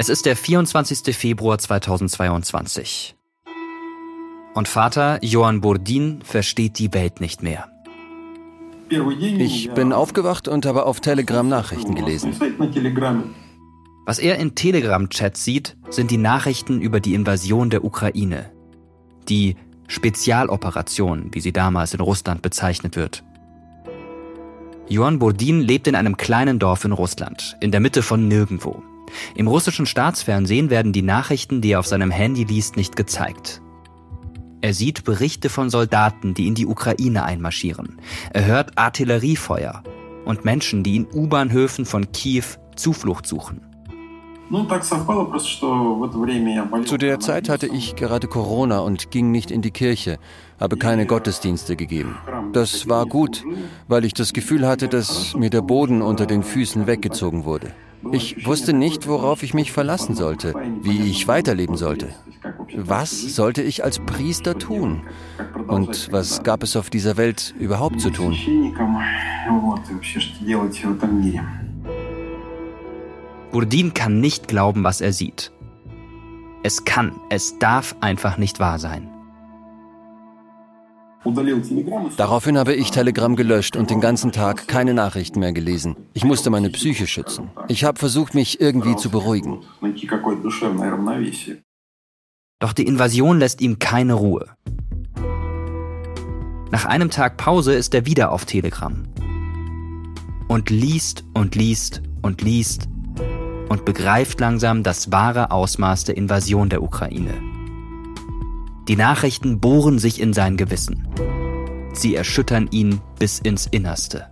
Es ist der 24. Februar 2022. Und Vater Johann Burdin versteht die Welt nicht mehr. Ich bin aufgewacht und habe auf Telegram Nachrichten gelesen. Was er in Telegram-Chats sieht, sind die Nachrichten über die Invasion der Ukraine. Die Spezialoperation, wie sie damals in Russland bezeichnet wird. Johann Burdin lebt in einem kleinen Dorf in Russland, in der Mitte von nirgendwo. Im russischen Staatsfernsehen werden die Nachrichten, die er auf seinem Handy liest, nicht gezeigt. Er sieht Berichte von Soldaten, die in die Ukraine einmarschieren. Er hört Artilleriefeuer und Menschen, die in U-Bahnhöfen von Kiew Zuflucht suchen. Zu der Zeit hatte ich gerade Corona und ging nicht in die Kirche, habe keine Gottesdienste gegeben. Das war gut, weil ich das Gefühl hatte, dass mir der Boden unter den Füßen weggezogen wurde. Ich wusste nicht, worauf ich mich verlassen sollte, wie ich weiterleben sollte. Was sollte ich als Priester tun? Und was gab es auf dieser Welt überhaupt zu tun? Burdin kann nicht glauben, was er sieht. Es kann, es darf einfach nicht wahr sein. Daraufhin habe ich Telegram gelöscht und den ganzen Tag keine Nachrichten mehr gelesen. Ich musste meine Psyche schützen. Ich habe versucht, mich irgendwie zu beruhigen. Doch die Invasion lässt ihm keine Ruhe. Nach einem Tag Pause ist er wieder auf Telegram. Und liest und liest und liest und begreift langsam das wahre Ausmaß der Invasion der Ukraine. Die Nachrichten bohren sich in sein Gewissen. Sie erschüttern ihn bis ins Innerste.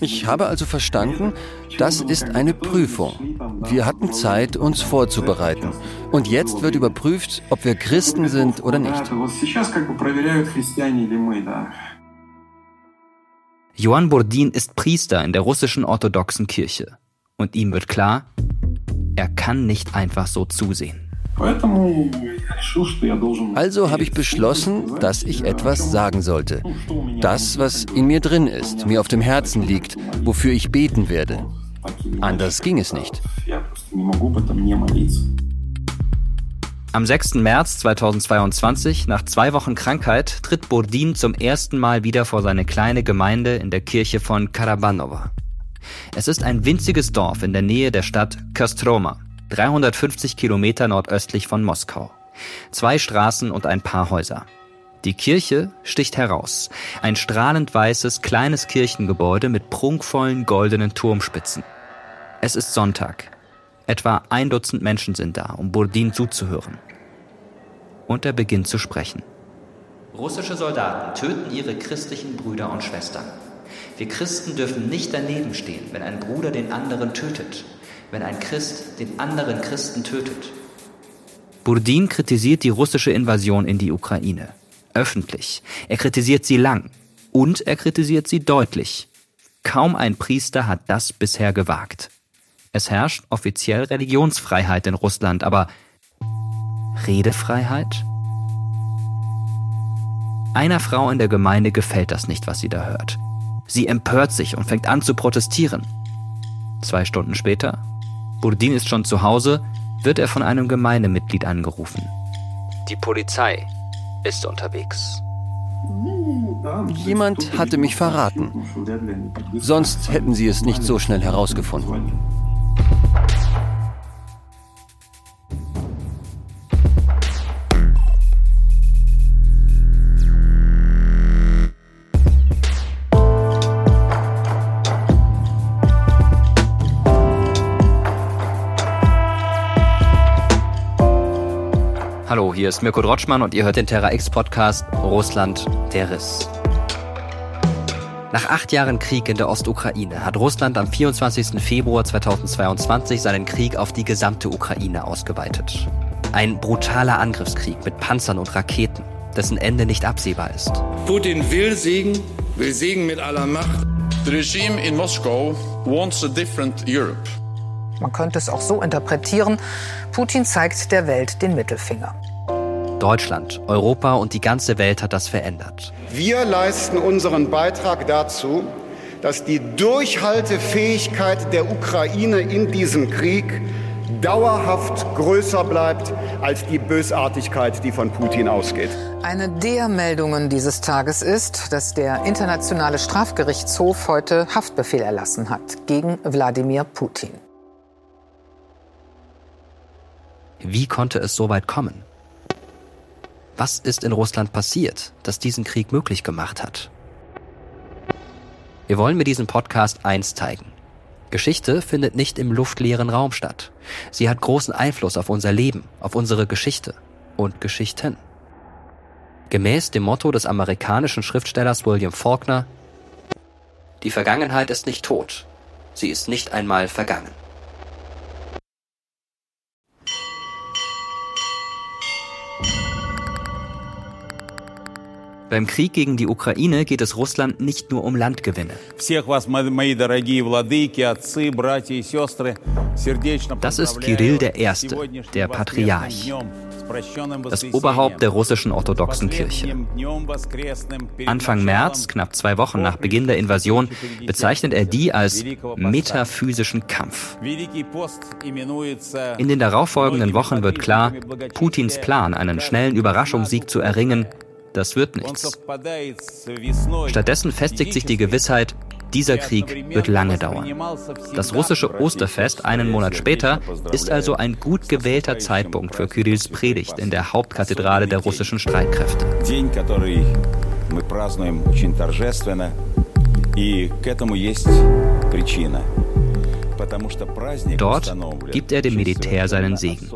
Ich habe also verstanden, das ist eine Prüfung. Wir hatten Zeit, uns vorzubereiten. Und jetzt wird überprüft, ob wir Christen sind oder nicht. Johann Burdin ist Priester in der russischen orthodoxen Kirche. Und ihm wird klar, er kann nicht einfach so zusehen. Also habe ich beschlossen, dass ich etwas sagen sollte. Das, was in mir drin ist, mir auf dem Herzen liegt, wofür ich beten werde. Anders ging es nicht. Am 6. März 2022, nach zwei Wochen Krankheit, tritt Burdin zum ersten Mal wieder vor seine kleine Gemeinde in der Kirche von Karabanova. Es ist ein winziges Dorf in der Nähe der Stadt Kostroma, 350 Kilometer nordöstlich von Moskau. Zwei Straßen und ein paar Häuser. Die Kirche sticht heraus. Ein strahlend weißes, kleines Kirchengebäude mit prunkvollen goldenen Turmspitzen. Es ist Sonntag. Etwa ein Dutzend Menschen sind da, um Burdin zuzuhören. Und er beginnt zu sprechen. Russische Soldaten töten ihre christlichen Brüder und Schwestern. Wir Christen dürfen nicht daneben stehen, wenn ein Bruder den anderen tötet, wenn ein Christ den anderen Christen tötet. Burdin kritisiert die russische Invasion in die Ukraine. Öffentlich. Er kritisiert sie lang. Und er kritisiert sie deutlich. Kaum ein Priester hat das bisher gewagt. Es herrscht offiziell Religionsfreiheit in Russland, aber Redefreiheit? Einer Frau in der Gemeinde gefällt das nicht, was sie da hört. Sie empört sich und fängt an zu protestieren. Zwei Stunden später, Burdin ist schon zu Hause, wird er von einem Gemeindemitglied angerufen. Die Polizei ist unterwegs. Jemand hatte mich verraten. Sonst hätten sie es nicht so schnell herausgefunden. Hallo, hier ist Mirko Drotschmann und ihr hört den Terra X Podcast Russland der Riss. Nach acht Jahren Krieg in der Ostukraine hat Russland am 24. Februar 2022 seinen Krieg auf die gesamte Ukraine ausgeweitet. Ein brutaler Angriffskrieg mit Panzern und Raketen, dessen Ende nicht absehbar ist. Putin will Segen, will Segen mit aller Macht. The regime in Moscow wants a different Europe. Man könnte es auch so interpretieren, Putin zeigt der Welt den Mittelfinger. Deutschland, Europa und die ganze Welt hat das verändert. Wir leisten unseren Beitrag dazu, dass die Durchhaltefähigkeit der Ukraine in diesem Krieg dauerhaft größer bleibt als die Bösartigkeit, die von Putin ausgeht. Eine der Meldungen dieses Tages ist, dass der Internationale Strafgerichtshof heute Haftbefehl erlassen hat gegen Wladimir Putin. Wie konnte es so weit kommen? Was ist in Russland passiert, das diesen Krieg möglich gemacht hat? Wir wollen mit diesem Podcast eins zeigen. Geschichte findet nicht im luftleeren Raum statt. Sie hat großen Einfluss auf unser Leben, auf unsere Geschichte und Geschichten. Gemäß dem Motto des amerikanischen Schriftstellers William Faulkner Die Vergangenheit ist nicht tot, sie ist nicht einmal vergangen. Beim Krieg gegen die Ukraine geht es Russland nicht nur um Landgewinne. Das ist Kirill I., der Patriarch, das Oberhaupt der russischen orthodoxen Kirche. Anfang März, knapp zwei Wochen nach Beginn der Invasion, bezeichnet er die als metaphysischen Kampf. In den darauffolgenden Wochen wird klar, Putins Plan, einen schnellen Überraschungssieg zu erringen, das wird nichts. Stattdessen festigt sich die Gewissheit, dieser Krieg wird lange dauern. Das russische Osterfest einen Monat später ist also ein gut gewählter Zeitpunkt für Kirills Predigt in der Hauptkathedrale der russischen Streitkräfte. И к этому есть причина. Dort gibt er dem Militär seinen Segen.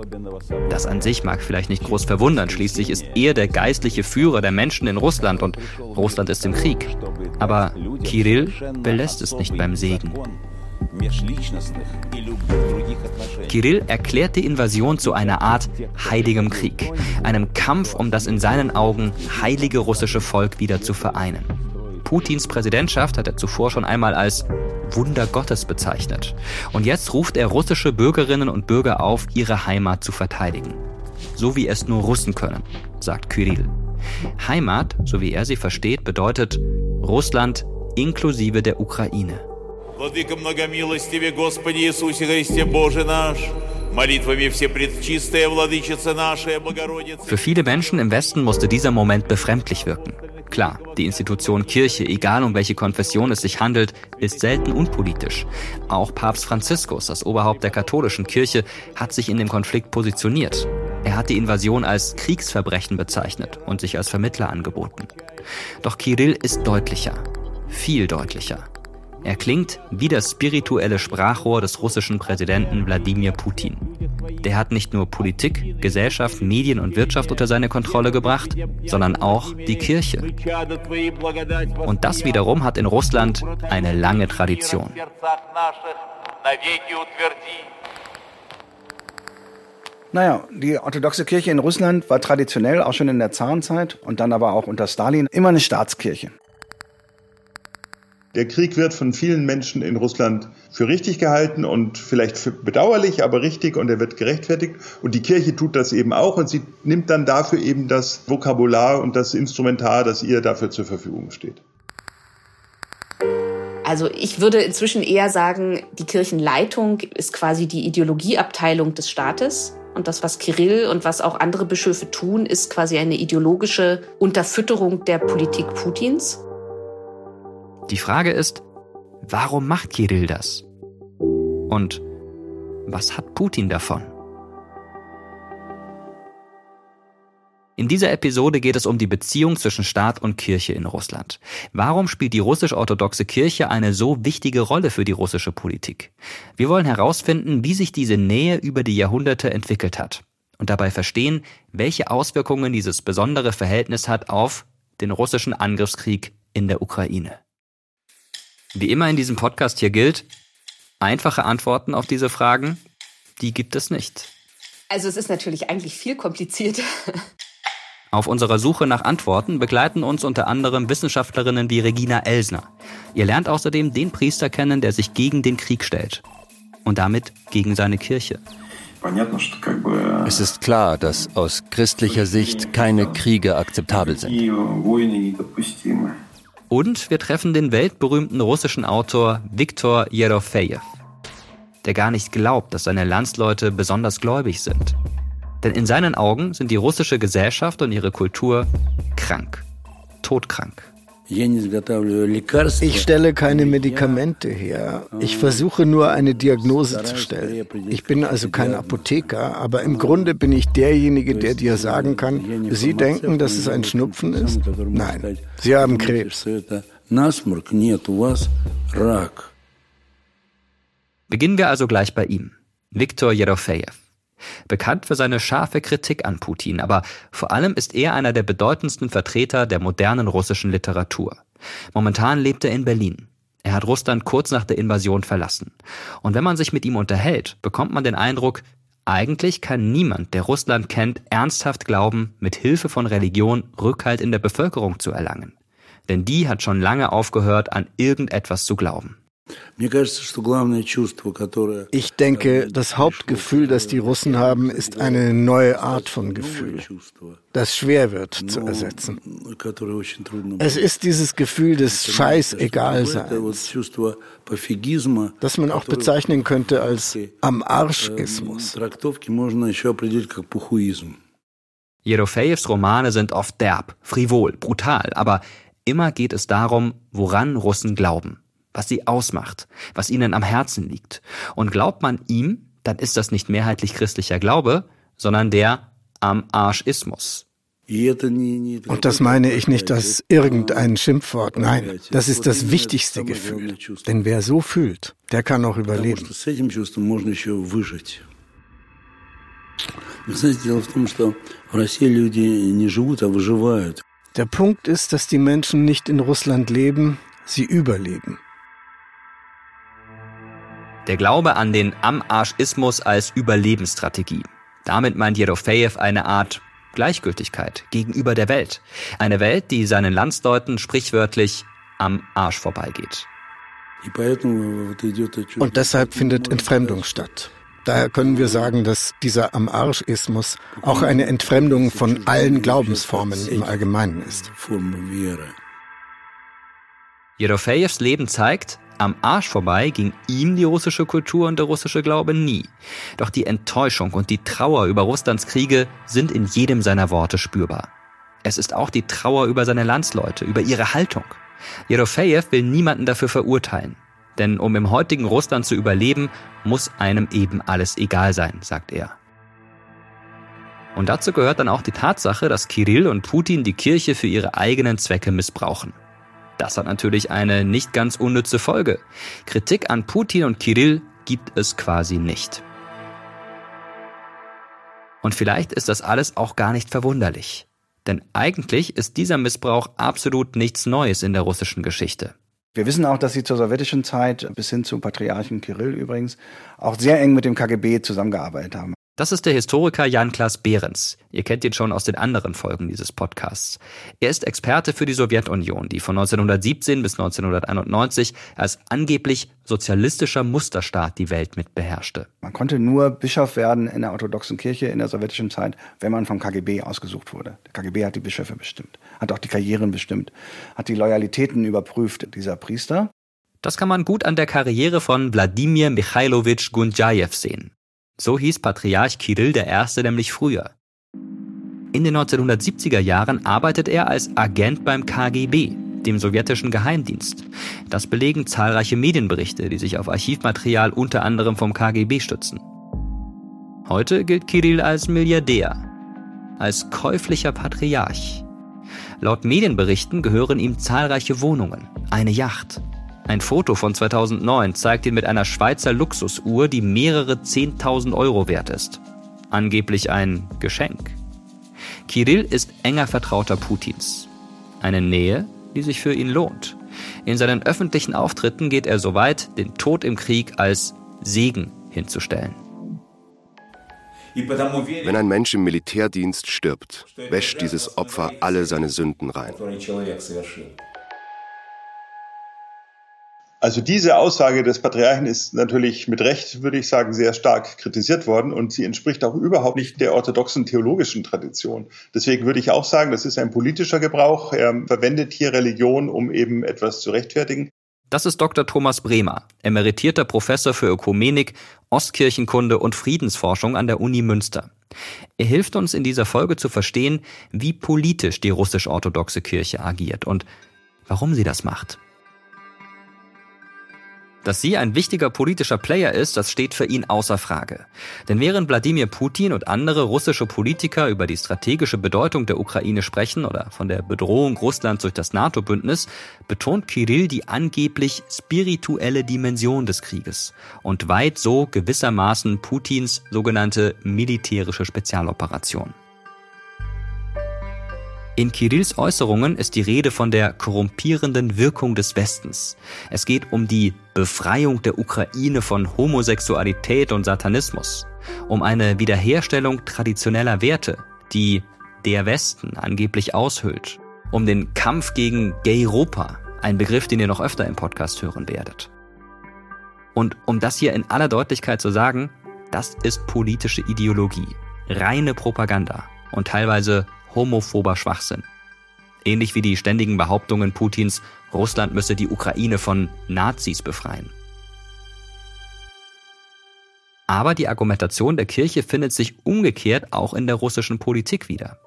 Das an sich mag vielleicht nicht groß verwundern, schließlich ist er der geistliche Führer der Menschen in Russland und Russland ist im Krieg. Aber Kirill belässt es nicht beim Segen. Kirill erklärt die Invasion zu einer Art heiligem Krieg, einem Kampf, um das in seinen Augen heilige russische Volk wieder zu vereinen. Putins Präsidentschaft hat er zuvor schon einmal als Wunder Gottes bezeichnet. Und jetzt ruft er russische Bürgerinnen und Bürger auf, ihre Heimat zu verteidigen. So wie es nur Russen können, sagt Kyrill. Heimat, so wie er sie versteht, bedeutet Russland inklusive der Ukraine. Für viele Menschen im Westen musste dieser Moment befremdlich wirken. Klar, die Institution Kirche, egal um welche Konfession es sich handelt, ist selten unpolitisch. Auch Papst Franziskus, das Oberhaupt der katholischen Kirche, hat sich in dem Konflikt positioniert. Er hat die Invasion als Kriegsverbrechen bezeichnet und sich als Vermittler angeboten. Doch Kirill ist deutlicher, viel deutlicher. Er klingt wie das spirituelle Sprachrohr des russischen Präsidenten Wladimir Putin. Der hat nicht nur Politik, Gesellschaft, Medien und Wirtschaft unter seine Kontrolle gebracht, sondern auch die Kirche. Und das wiederum hat in Russland eine lange Tradition. Naja, die orthodoxe Kirche in Russland war traditionell auch schon in der Zarenzeit und dann aber auch unter Stalin immer eine Staatskirche. Der Krieg wird von vielen Menschen in Russland für richtig gehalten und vielleicht für bedauerlich, aber richtig und er wird gerechtfertigt. Und die Kirche tut das eben auch und sie nimmt dann dafür eben das Vokabular und das Instrumentar, das ihr dafür zur Verfügung steht. Also ich würde inzwischen eher sagen, die Kirchenleitung ist quasi die Ideologieabteilung des Staates. Und das, was Kirill und was auch andere Bischöfe tun, ist quasi eine ideologische Unterfütterung der Politik Putins. Die Frage ist, warum macht Kirill das? Und was hat Putin davon? In dieser Episode geht es um die Beziehung zwischen Staat und Kirche in Russland. Warum spielt die russisch-orthodoxe Kirche eine so wichtige Rolle für die russische Politik? Wir wollen herausfinden, wie sich diese Nähe über die Jahrhunderte entwickelt hat und dabei verstehen, welche Auswirkungen dieses besondere Verhältnis hat auf den russischen Angriffskrieg in der Ukraine. Wie immer in diesem Podcast hier gilt, einfache Antworten auf diese Fragen, die gibt es nicht. Also es ist natürlich eigentlich viel komplizierter. Auf unserer Suche nach Antworten begleiten uns unter anderem Wissenschaftlerinnen wie Regina Elsner. Ihr lernt außerdem den Priester kennen, der sich gegen den Krieg stellt. Und damit gegen seine Kirche. Es ist klar, dass aus christlicher Sicht keine Kriege akzeptabel sind. Und wir treffen den weltberühmten russischen Autor Viktor Yerofejew, der gar nicht glaubt, dass seine Landsleute besonders gläubig sind. Denn in seinen Augen sind die russische Gesellschaft und ihre Kultur krank, todkrank. Ich stelle keine Medikamente her. Ich versuche nur eine Diagnose zu stellen. Ich bin also kein Apotheker, aber im Grunde bin ich derjenige, der dir sagen kann, Sie denken, dass es ein Schnupfen ist? Nein, Sie haben Krebs. Beginnen wir also gleich bei ihm, Viktor Jerofejew. Bekannt für seine scharfe Kritik an Putin, aber vor allem ist er einer der bedeutendsten Vertreter der modernen russischen Literatur. Momentan lebt er in Berlin. Er hat Russland kurz nach der Invasion verlassen. Und wenn man sich mit ihm unterhält, bekommt man den Eindruck, eigentlich kann niemand, der Russland kennt, ernsthaft glauben, mit Hilfe von Religion Rückhalt in der Bevölkerung zu erlangen. Denn die hat schon lange aufgehört, an irgendetwas zu glauben. Ich denke, das Hauptgefühl, das die Russen haben, ist eine neue Art von Gefühl, das schwer wird zu ersetzen. Es ist dieses Gefühl des Scheißegalseins, das man auch bezeichnen könnte als am Arschismus. Jerofejews Romane sind oft derb, frivol, brutal, aber immer geht es darum, woran Russen glauben was sie ausmacht, was ihnen am Herzen liegt. Und glaubt man ihm, dann ist das nicht mehrheitlich christlicher Glaube, sondern der am Arschismus. Und das meine ich nicht als irgendein Schimpfwort. Nein, das ist das wichtigste Gefühl. Denn wer so fühlt, der kann auch überleben. Der Punkt ist, dass die Menschen nicht in Russland leben, sie überleben. Der Glaube an den Am-Arschismus als Überlebensstrategie. Damit meint Jerofejew eine Art Gleichgültigkeit gegenüber der Welt. Eine Welt, die seinen Landsleuten sprichwörtlich am Arsch vorbeigeht. Und deshalb findet Entfremdung statt. Daher können wir sagen, dass dieser am Arschismus auch eine Entfremdung von allen Glaubensformen im Allgemeinen ist. Jerofejews Leben zeigt, am Arsch vorbei ging ihm die russische Kultur und der russische Glaube nie. Doch die Enttäuschung und die Trauer über Russlands Kriege sind in jedem seiner Worte spürbar. Es ist auch die Trauer über seine Landsleute, über ihre Haltung. Jerofejew will niemanden dafür verurteilen. Denn um im heutigen Russland zu überleben, muss einem eben alles egal sein, sagt er. Und dazu gehört dann auch die Tatsache, dass Kirill und Putin die Kirche für ihre eigenen Zwecke missbrauchen. Das hat natürlich eine nicht ganz unnütze Folge. Kritik an Putin und Kirill gibt es quasi nicht. Und vielleicht ist das alles auch gar nicht verwunderlich. Denn eigentlich ist dieser Missbrauch absolut nichts Neues in der russischen Geschichte. Wir wissen auch, dass sie zur sowjetischen Zeit bis hin zum Patriarchen Kirill übrigens auch sehr eng mit dem KGB zusammengearbeitet haben. Das ist der Historiker Jan-Klaas Behrens. Ihr kennt ihn schon aus den anderen Folgen dieses Podcasts. Er ist Experte für die Sowjetunion, die von 1917 bis 1991 als angeblich sozialistischer Musterstaat die Welt mit beherrschte. Man konnte nur Bischof werden in der orthodoxen Kirche in der sowjetischen Zeit, wenn man vom KGB ausgesucht wurde. Der KGB hat die Bischöfe bestimmt, hat auch die Karrieren bestimmt, hat die Loyalitäten überprüft dieser Priester. Das kann man gut an der Karriere von Wladimir Michailowitsch Gundjajew sehen. So hieß Patriarch Kirill I. nämlich früher. In den 1970er Jahren arbeitet er als Agent beim KGB, dem sowjetischen Geheimdienst. Das belegen zahlreiche Medienberichte, die sich auf Archivmaterial unter anderem vom KGB stützen. Heute gilt Kirill als Milliardär, als käuflicher Patriarch. Laut Medienberichten gehören ihm zahlreiche Wohnungen, eine Yacht, ein Foto von 2009 zeigt ihn mit einer Schweizer Luxusuhr, die mehrere 10.000 Euro wert ist. Angeblich ein Geschenk. Kirill ist enger Vertrauter Putins. Eine Nähe, die sich für ihn lohnt. In seinen öffentlichen Auftritten geht er so weit, den Tod im Krieg als Segen hinzustellen. Wenn ein Mensch im Militärdienst stirbt, wäscht dieses Opfer alle seine Sünden rein. Also diese Aussage des Patriarchen ist natürlich mit Recht, würde ich sagen, sehr stark kritisiert worden und sie entspricht auch überhaupt nicht der orthodoxen theologischen Tradition. Deswegen würde ich auch sagen, das ist ein politischer Gebrauch. Er verwendet hier Religion, um eben etwas zu rechtfertigen. Das ist Dr. Thomas Bremer, emeritierter Professor für Ökumenik, Ostkirchenkunde und Friedensforschung an der Uni Münster. Er hilft uns in dieser Folge zu verstehen, wie politisch die russisch-orthodoxe Kirche agiert und warum sie das macht. Dass sie ein wichtiger politischer Player ist, das steht für ihn außer Frage. Denn während Wladimir Putin und andere russische Politiker über die strategische Bedeutung der Ukraine sprechen oder von der Bedrohung Russlands durch das NATO-Bündnis, betont Kirill die angeblich spirituelle Dimension des Krieges und weiht so gewissermaßen Putins sogenannte militärische Spezialoperation. In Kirills Äußerungen ist die Rede von der korrumpierenden Wirkung des Westens. Es geht um die Befreiung der Ukraine von Homosexualität und Satanismus, um eine Wiederherstellung traditioneller Werte, die der Westen angeblich aushöhlt, um den Kampf gegen Gay-Europa, ein Begriff, den ihr noch öfter im Podcast hören werdet. Und um das hier in aller Deutlichkeit zu sagen, das ist politische Ideologie, reine Propaganda und teilweise homophober Schwachsinn. Ähnlich wie die ständigen Behauptungen Putins, Russland müsse die Ukraine von Nazis befreien. Aber die Argumentation der Kirche findet sich umgekehrt auch in der russischen Politik wieder.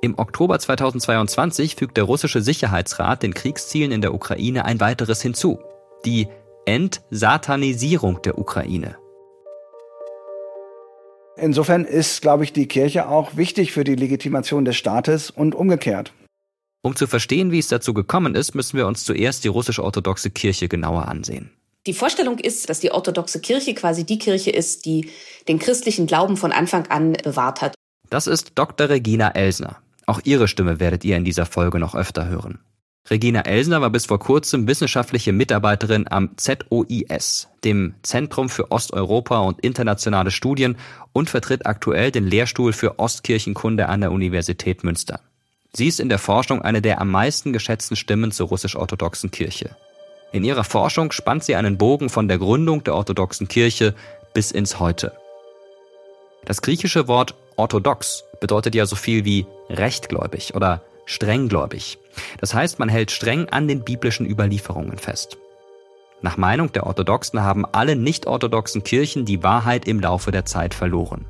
Im Oktober 2022 fügt der russische Sicherheitsrat den Kriegszielen in der Ukraine ein weiteres hinzu. Die Entsatanisierung der Ukraine. Insofern ist, glaube ich, die Kirche auch wichtig für die Legitimation des Staates und umgekehrt. Um zu verstehen, wie es dazu gekommen ist, müssen wir uns zuerst die russisch-orthodoxe Kirche genauer ansehen. Die Vorstellung ist, dass die orthodoxe Kirche quasi die Kirche ist, die den christlichen Glauben von Anfang an bewahrt hat. Das ist Dr. Regina Elsner. Auch ihre Stimme werdet ihr in dieser Folge noch öfter hören. Regina Elsner war bis vor kurzem wissenschaftliche Mitarbeiterin am ZOIS, dem Zentrum für Osteuropa und internationale Studien, und vertritt aktuell den Lehrstuhl für Ostkirchenkunde an der Universität Münster. Sie ist in der Forschung eine der am meisten geschätzten Stimmen zur russisch-orthodoxen Kirche. In ihrer Forschung spannt sie einen Bogen von der Gründung der orthodoxen Kirche bis ins Heute. Das griechische Wort orthodox bedeutet ja so viel wie rechtgläubig oder strenggläubig. Das heißt, man hält streng an den biblischen Überlieferungen fest. Nach Meinung der Orthodoxen haben alle nicht-orthodoxen Kirchen die Wahrheit im Laufe der Zeit verloren.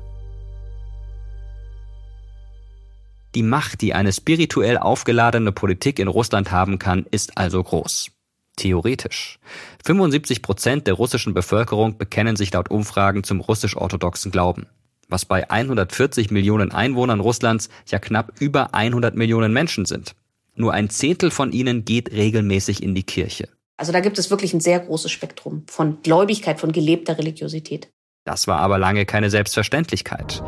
Die Macht, die eine spirituell aufgeladene Politik in Russland haben kann, ist also groß. Theoretisch. 75 Prozent der russischen Bevölkerung bekennen sich laut Umfragen zum russisch-orthodoxen Glauben was bei 140 Millionen Einwohnern Russlands ja knapp über 100 Millionen Menschen sind. Nur ein Zehntel von ihnen geht regelmäßig in die Kirche. Also da gibt es wirklich ein sehr großes Spektrum von Gläubigkeit, von gelebter Religiosität. Das war aber lange keine Selbstverständlichkeit.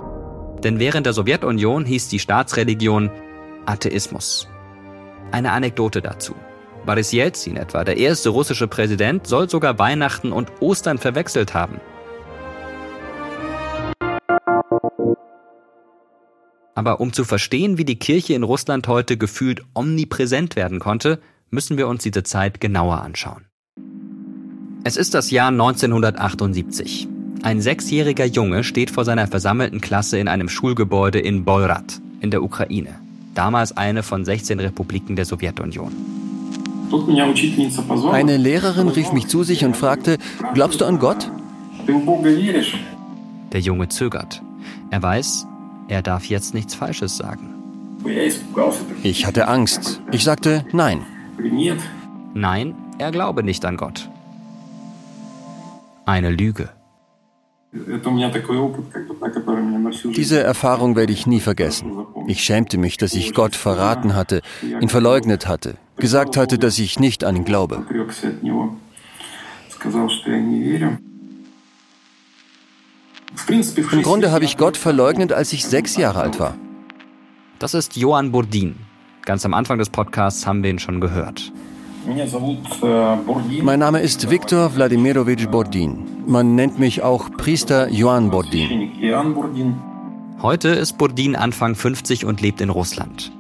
Denn während der Sowjetunion hieß die Staatsreligion Atheismus. Eine Anekdote dazu. Boris Jelzin etwa, der erste russische Präsident, soll sogar Weihnachten und Ostern verwechselt haben. Aber um zu verstehen, wie die Kirche in Russland heute gefühlt omnipräsent werden konnte, müssen wir uns diese Zeit genauer anschauen. Es ist das Jahr 1978. Ein sechsjähriger Junge steht vor seiner versammelten Klasse in einem Schulgebäude in Boirat in der Ukraine, damals eine von 16 Republiken der Sowjetunion. Eine Lehrerin rief mich zu sich und fragte, glaubst du an Gott? Der Junge zögert. Er weiß, er darf jetzt nichts Falsches sagen. Ich hatte Angst. Ich sagte nein. Nein, er glaube nicht an Gott. Eine Lüge. Diese Erfahrung werde ich nie vergessen. Ich schämte mich, dass ich Gott verraten hatte, ihn verleugnet hatte, gesagt hatte, dass ich nicht an ihn glaube. Im Grunde habe ich Gott verleugnet, als ich sechs Jahre alt war. Das ist Johann Burdin. Ganz am Anfang des Podcasts haben wir ihn schon gehört. Mein Name ist Viktor Wladimirovich Bordin. Man nennt mich auch Priester Johann Bordin. Heute ist Bordin Anfang 50 und lebt in Russland.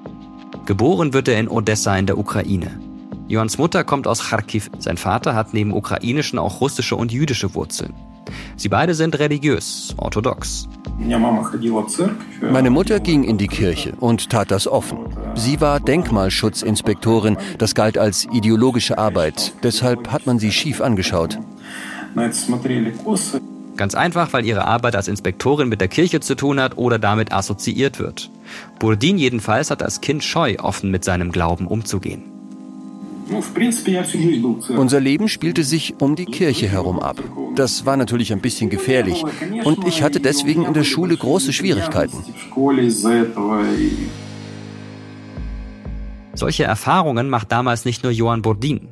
Geboren wird er in Odessa in der Ukraine. Johans Mutter kommt aus Kharkiv. Sein Vater hat neben ukrainischen auch russische und jüdische Wurzeln. Sie beide sind religiös, orthodox. Meine Mutter ging in die Kirche und tat das offen. Sie war Denkmalschutzinspektorin, das galt als ideologische Arbeit. Deshalb hat man sie schief angeschaut. Ganz einfach, weil ihre Arbeit als Inspektorin mit der Kirche zu tun hat oder damit assoziiert wird. Burdin jedenfalls hat als Kind scheu, offen mit seinem Glauben umzugehen. Unser Leben spielte sich um die Kirche herum ab. Das war natürlich ein bisschen gefährlich und ich hatte deswegen in der Schule große Schwierigkeiten. Solche Erfahrungen macht damals nicht nur Johann Burdin.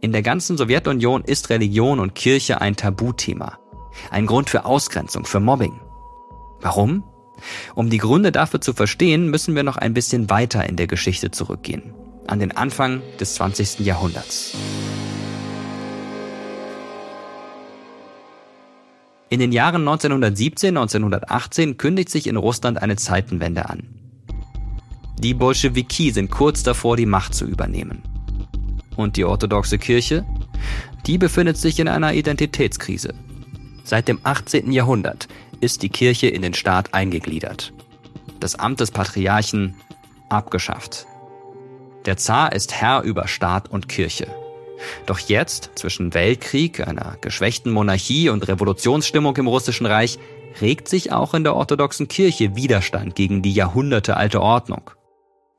In der ganzen Sowjetunion ist Religion und Kirche ein Tabuthema. Ein Grund für Ausgrenzung, für Mobbing. Warum? Um die Gründe dafür zu verstehen, müssen wir noch ein bisschen weiter in der Geschichte zurückgehen. An den Anfang des 20. Jahrhunderts. In den Jahren 1917, 1918 kündigt sich in Russland eine Zeitenwende an. Die Bolschewiki sind kurz davor, die Macht zu übernehmen. Und die orthodoxe Kirche? Die befindet sich in einer Identitätskrise. Seit dem 18. Jahrhundert ist die Kirche in den Staat eingegliedert. Das Amt des Patriarchen abgeschafft. Der Zar ist Herr über Staat und Kirche. Doch jetzt, zwischen Weltkrieg, einer geschwächten Monarchie und Revolutionsstimmung im Russischen Reich, regt sich auch in der orthodoxen Kirche Widerstand gegen die jahrhundertealte Ordnung.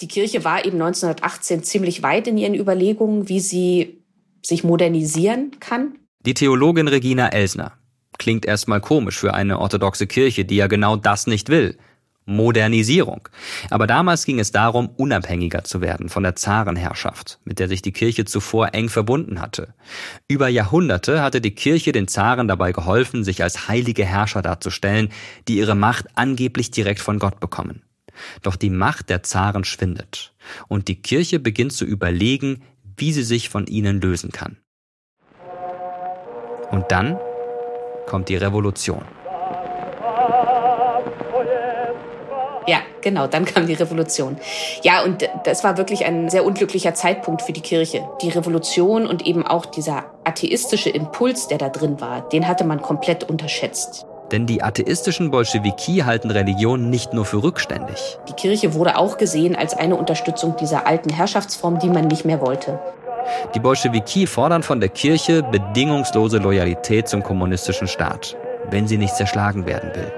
Die Kirche war eben 1918 ziemlich weit in ihren Überlegungen, wie sie sich modernisieren kann. Die Theologin Regina Elsner. Klingt erstmal komisch für eine orthodoxe Kirche, die ja genau das nicht will. Modernisierung. Aber damals ging es darum, unabhängiger zu werden von der Zarenherrschaft, mit der sich die Kirche zuvor eng verbunden hatte. Über Jahrhunderte hatte die Kirche den Zaren dabei geholfen, sich als heilige Herrscher darzustellen, die ihre Macht angeblich direkt von Gott bekommen. Doch die Macht der Zaren schwindet und die Kirche beginnt zu überlegen, wie sie sich von ihnen lösen kann. Und dann kommt die Revolution. Ja, genau, dann kam die Revolution. Ja, und das war wirklich ein sehr unglücklicher Zeitpunkt für die Kirche. Die Revolution und eben auch dieser atheistische Impuls, der da drin war, den hatte man komplett unterschätzt. Denn die atheistischen Bolschewiki halten Religion nicht nur für rückständig. Die Kirche wurde auch gesehen als eine Unterstützung dieser alten Herrschaftsform, die man nicht mehr wollte. Die Bolschewiki fordern von der Kirche bedingungslose Loyalität zum kommunistischen Staat, wenn sie nicht zerschlagen werden will.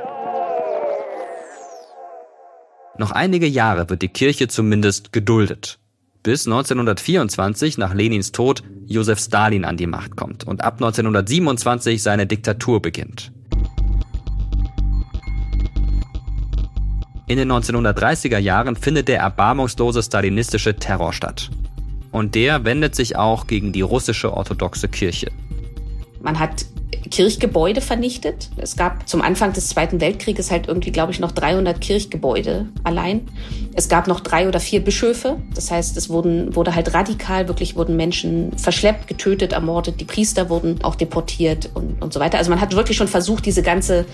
Noch einige Jahre wird die Kirche zumindest geduldet, bis 1924 nach Lenins Tod Josef Stalin an die Macht kommt und ab 1927 seine Diktatur beginnt. In den 1930er Jahren findet der erbarmungslose stalinistische Terror statt. Und der wendet sich auch gegen die russische orthodoxe Kirche. Man hat Kirchgebäude vernichtet. Es gab zum Anfang des Zweiten Weltkrieges halt irgendwie, glaube ich, noch 300 Kirchgebäude allein. Es gab noch drei oder vier Bischöfe. Das heißt, es wurden, wurde halt radikal, wirklich wurden Menschen verschleppt, getötet, ermordet. Die Priester wurden auch deportiert und, und so weiter. Also man hat wirklich schon versucht, diese ganze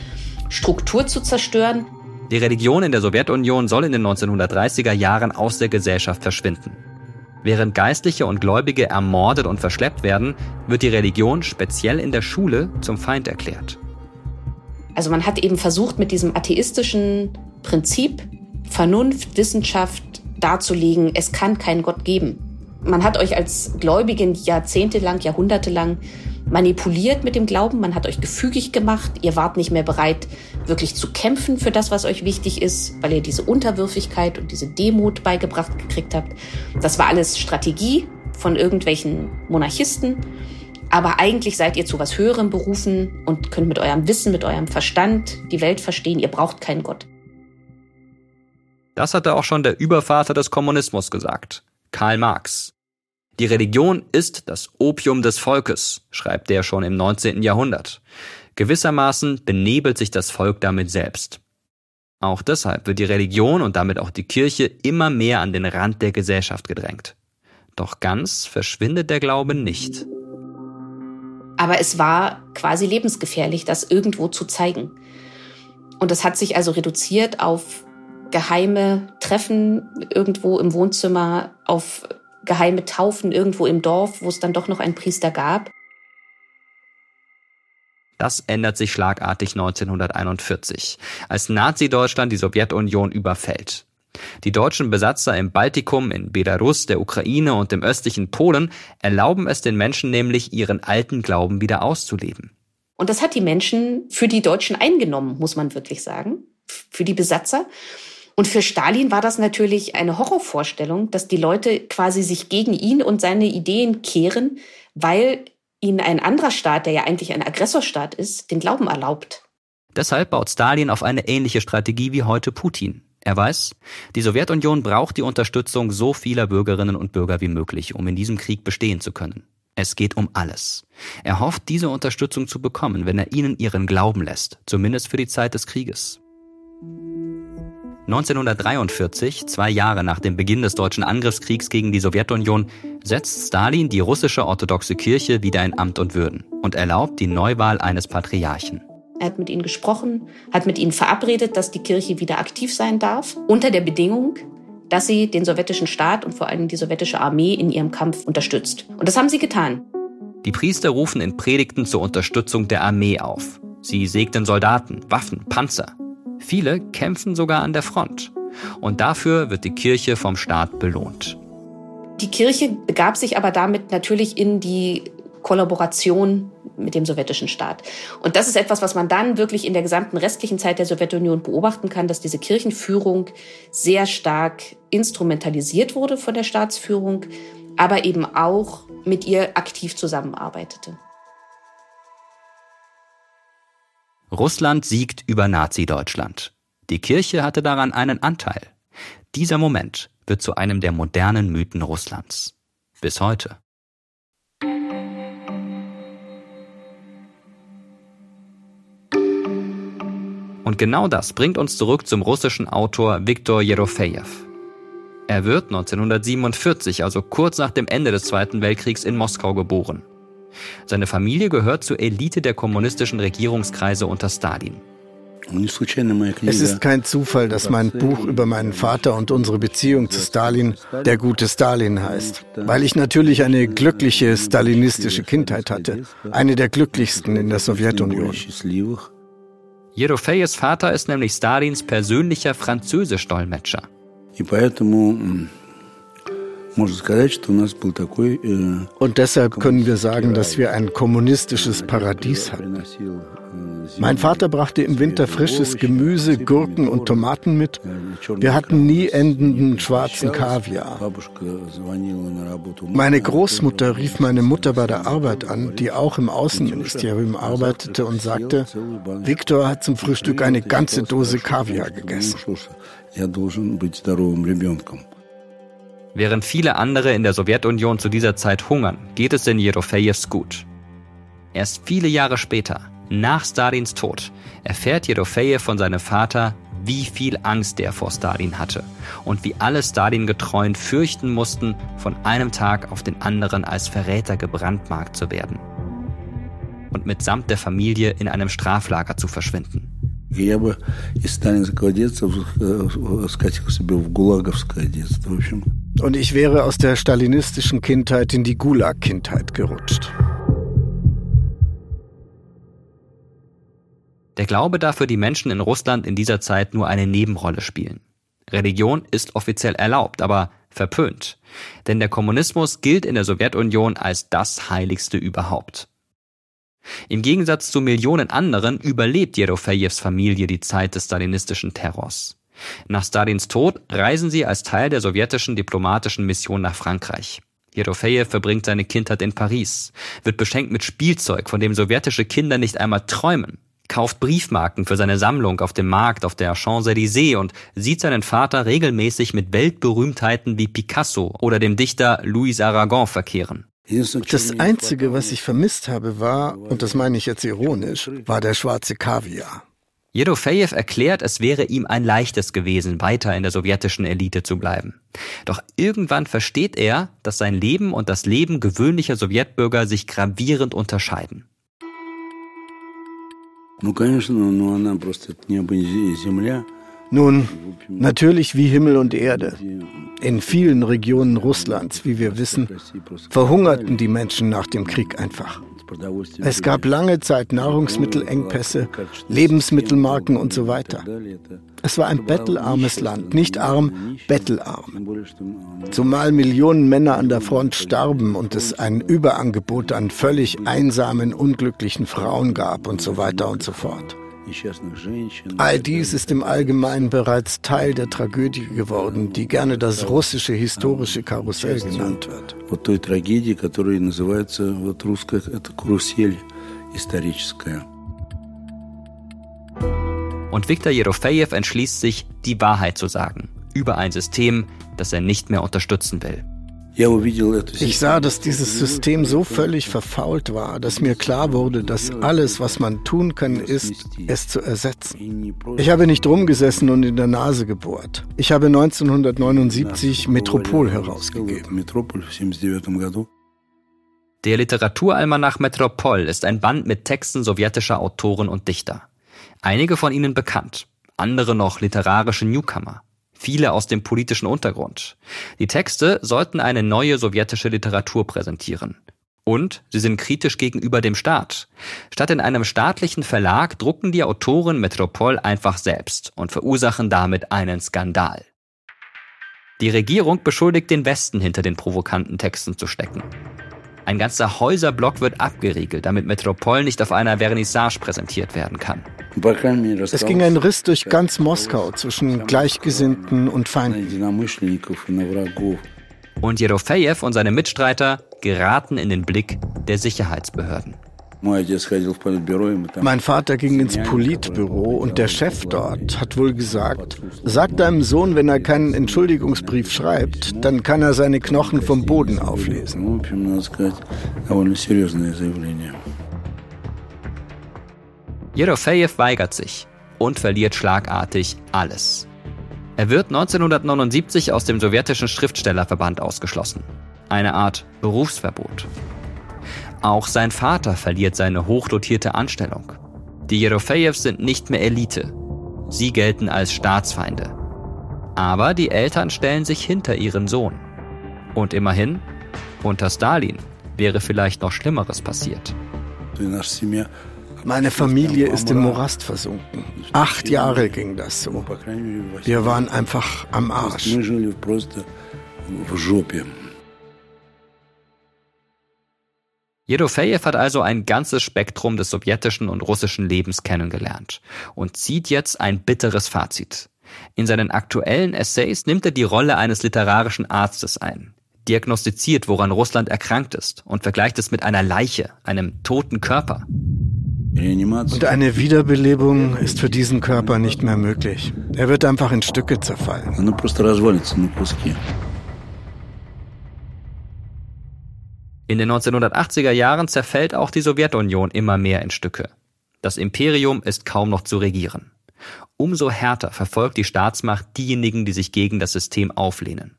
Struktur zu zerstören. Die Religion in der Sowjetunion soll in den 1930er Jahren aus der Gesellschaft verschwinden. Während Geistliche und Gläubige ermordet und verschleppt werden, wird die Religion speziell in der Schule zum Feind erklärt. Also man hat eben versucht, mit diesem atheistischen Prinzip Vernunft, Wissenschaft darzulegen, es kann keinen Gott geben. Man hat euch als Gläubigen jahrzehntelang, jahrhundertelang manipuliert mit dem Glauben, man hat euch gefügig gemacht, ihr wart nicht mehr bereit, wirklich zu kämpfen für das, was euch wichtig ist, weil ihr diese Unterwürfigkeit und diese Demut beigebracht gekriegt habt. Das war alles Strategie von irgendwelchen Monarchisten. Aber eigentlich seid ihr zu was Höherem berufen und könnt mit eurem Wissen, mit eurem Verstand die Welt verstehen. Ihr braucht keinen Gott. Das hatte auch schon der Übervater des Kommunismus gesagt, Karl Marx. Die Religion ist das Opium des Volkes, schreibt der schon im 19. Jahrhundert. Gewissermaßen benebelt sich das Volk damit selbst. Auch deshalb wird die Religion und damit auch die Kirche immer mehr an den Rand der Gesellschaft gedrängt. Doch ganz verschwindet der Glaube nicht. Aber es war quasi lebensgefährlich, das irgendwo zu zeigen. Und es hat sich also reduziert auf geheime Treffen irgendwo im Wohnzimmer, auf geheime Taufen irgendwo im Dorf, wo es dann doch noch einen Priester gab. Das ändert sich schlagartig 1941, als Nazi-Deutschland die Sowjetunion überfällt. Die deutschen Besatzer im Baltikum, in Belarus, der Ukraine und im östlichen Polen erlauben es den Menschen nämlich, ihren alten Glauben wieder auszuleben. Und das hat die Menschen für die Deutschen eingenommen, muss man wirklich sagen, für die Besatzer. Und für Stalin war das natürlich eine Horrorvorstellung, dass die Leute quasi sich gegen ihn und seine Ideen kehren, weil ihnen ein anderer Staat, der ja eigentlich ein Aggressorstaat ist, den Glauben erlaubt. Deshalb baut Stalin auf eine ähnliche Strategie wie heute Putin. Er weiß, die Sowjetunion braucht die Unterstützung so vieler Bürgerinnen und Bürger wie möglich, um in diesem Krieg bestehen zu können. Es geht um alles. Er hofft, diese Unterstützung zu bekommen, wenn er ihnen ihren Glauben lässt, zumindest für die Zeit des Krieges. 1943, zwei Jahre nach dem Beginn des deutschen Angriffskriegs gegen die Sowjetunion, setzt Stalin die russische orthodoxe Kirche wieder in Amt und Würden und erlaubt die Neuwahl eines Patriarchen. Er hat mit ihnen gesprochen, hat mit ihnen verabredet, dass die Kirche wieder aktiv sein darf, unter der Bedingung, dass sie den sowjetischen Staat und vor allem die sowjetische Armee in ihrem Kampf unterstützt. Und das haben sie getan. Die Priester rufen in Predigten zur Unterstützung der Armee auf. Sie segnen Soldaten, Waffen, Panzer. Viele kämpfen sogar an der Front. Und dafür wird die Kirche vom Staat belohnt. Die Kirche begab sich aber damit natürlich in die Kollaboration mit dem sowjetischen Staat. Und das ist etwas, was man dann wirklich in der gesamten restlichen Zeit der Sowjetunion beobachten kann, dass diese Kirchenführung sehr stark instrumentalisiert wurde von der Staatsführung, aber eben auch mit ihr aktiv zusammenarbeitete. Russland siegt über Nazi-Deutschland. Die Kirche hatte daran einen Anteil. Dieser Moment wird zu einem der modernen Mythen Russlands. Bis heute. Und genau das bringt uns zurück zum russischen Autor Viktor Jerofejew. Er wird 1947, also kurz nach dem Ende des Zweiten Weltkriegs, in Moskau geboren. Seine Familie gehört zur Elite der kommunistischen Regierungskreise unter Stalin. Es ist kein Zufall, dass mein Buch über meinen Vater und unsere Beziehung zu Stalin der gute Stalin heißt, weil ich natürlich eine glückliche stalinistische Kindheit hatte, eine der glücklichsten in der Sowjetunion. Jerofejes Vater ist nämlich Stalins persönlicher Französisch-Dolmetscher. Und deshalb können wir sagen, dass wir ein kommunistisches Paradies hatten. Mein Vater brachte im Winter frisches Gemüse, Gurken und Tomaten mit. Wir hatten nie endenden schwarzen Kaviar. Meine Großmutter rief meine Mutter bei der Arbeit an, die auch im Außenministerium arbeitete und sagte, Viktor hat zum Frühstück eine ganze Dose Kaviar gegessen. Während viele andere in der Sowjetunion zu dieser Zeit hungern, geht es den Jerofejews gut. Erst viele Jahre später, nach Stalins Tod erfährt Jedofejew von seinem Vater, wie viel Angst er vor Stalin hatte und wie alle Stalin getreuend fürchten mussten, von einem Tag auf den anderen als Verräter gebrandmarkt zu werden und mitsamt der Familie in einem Straflager zu verschwinden. Und ich wäre aus der stalinistischen Kindheit in die Gulag-Kindheit gerutscht. Der Glaube darf für die Menschen in Russland in dieser Zeit nur eine Nebenrolle spielen. Religion ist offiziell erlaubt, aber verpönt. Denn der Kommunismus gilt in der Sowjetunion als das Heiligste überhaupt. Im Gegensatz zu Millionen anderen überlebt Jerofejews Familie die Zeit des stalinistischen Terrors. Nach Stalins Tod reisen sie als Teil der sowjetischen diplomatischen Mission nach Frankreich. Jerofejew verbringt seine Kindheit in Paris, wird beschenkt mit Spielzeug, von dem sowjetische Kinder nicht einmal träumen kauft Briefmarken für seine Sammlung auf dem Markt auf der Champs-Élysées und sieht seinen Vater regelmäßig mit Weltberühmtheiten wie Picasso oder dem Dichter Louis Aragon verkehren. Das Einzige, was ich vermisst habe, war, und das meine ich jetzt ironisch, war der schwarze Kaviar. Jedofejew erklärt, es wäre ihm ein leichtes gewesen, weiter in der sowjetischen Elite zu bleiben. Doch irgendwann versteht er, dass sein Leben und das Leben gewöhnlicher Sowjetbürger sich gravierend unterscheiden. Nun, natürlich wie Himmel und Erde. In vielen Regionen Russlands, wie wir wissen, verhungerten die Menschen nach dem Krieg einfach. Es gab lange Zeit Nahrungsmittelengpässe, Lebensmittelmarken und so weiter. Es war ein bettelarmes Land, nicht arm, bettelarm. Zumal Millionen Männer an der Front starben und es ein Überangebot an völlig einsamen, unglücklichen Frauen gab und so weiter und so fort. All dies ist im Allgemeinen bereits Teil der Tragödie geworden, die gerne das russische historische Karussell genannt wird. Und Viktor Jerofejew entschließt sich, die Wahrheit zu sagen über ein System, das er nicht mehr unterstützen will. Ich sah, dass dieses System so völlig verfault war, dass mir klar wurde, dass alles, was man tun kann, ist, es zu ersetzen. Ich habe nicht rumgesessen und in der Nase gebohrt. Ich habe 1979 Metropol herausgegeben. Der Literaturalmanach Metropol ist ein Band mit Texten sowjetischer Autoren und Dichter. Einige von ihnen bekannt, andere noch literarische Newcomer viele aus dem politischen Untergrund. Die Texte sollten eine neue sowjetische Literatur präsentieren. Und sie sind kritisch gegenüber dem Staat. Statt in einem staatlichen Verlag drucken die Autoren Metropol einfach selbst und verursachen damit einen Skandal. Die Regierung beschuldigt den Westen hinter den provokanten Texten zu stecken. Ein ganzer Häuserblock wird abgeriegelt, damit Metropol nicht auf einer Vernissage präsentiert werden kann. Es ging ein Riss durch ganz Moskau zwischen Gleichgesinnten und Feinden. Und Jerofejew und seine Mitstreiter geraten in den Blick der Sicherheitsbehörden. Mein Vater ging ins Politbüro und der Chef dort hat wohl gesagt, sag deinem Sohn, wenn er keinen Entschuldigungsbrief schreibt, dann kann er seine Knochen vom Boden auflesen. Jerofejew weigert sich und verliert schlagartig alles. Er wird 1979 aus dem sowjetischen Schriftstellerverband ausgeschlossen. Eine Art Berufsverbot. Auch sein Vater verliert seine hochdotierte Anstellung. Die Jerofejews sind nicht mehr Elite. Sie gelten als Staatsfeinde. Aber die Eltern stellen sich hinter ihren Sohn. Und immerhin, unter Stalin wäre vielleicht noch Schlimmeres passiert. Meine Familie ist im Morast versunken. Acht Jahre ging das so. Wir waren einfach am Arsch. Jedofejew hat also ein ganzes Spektrum des sowjetischen und russischen Lebens kennengelernt und zieht jetzt ein bitteres Fazit. In seinen aktuellen Essays nimmt er die Rolle eines literarischen Arztes ein, diagnostiziert, woran Russland erkrankt ist und vergleicht es mit einer Leiche, einem toten Körper. Und eine Wiederbelebung ist für diesen Körper nicht mehr möglich. Er wird einfach in Stücke zerfallen. In den 1980er Jahren zerfällt auch die Sowjetunion immer mehr in Stücke. Das Imperium ist kaum noch zu regieren. Umso härter verfolgt die Staatsmacht diejenigen, die sich gegen das System auflehnen.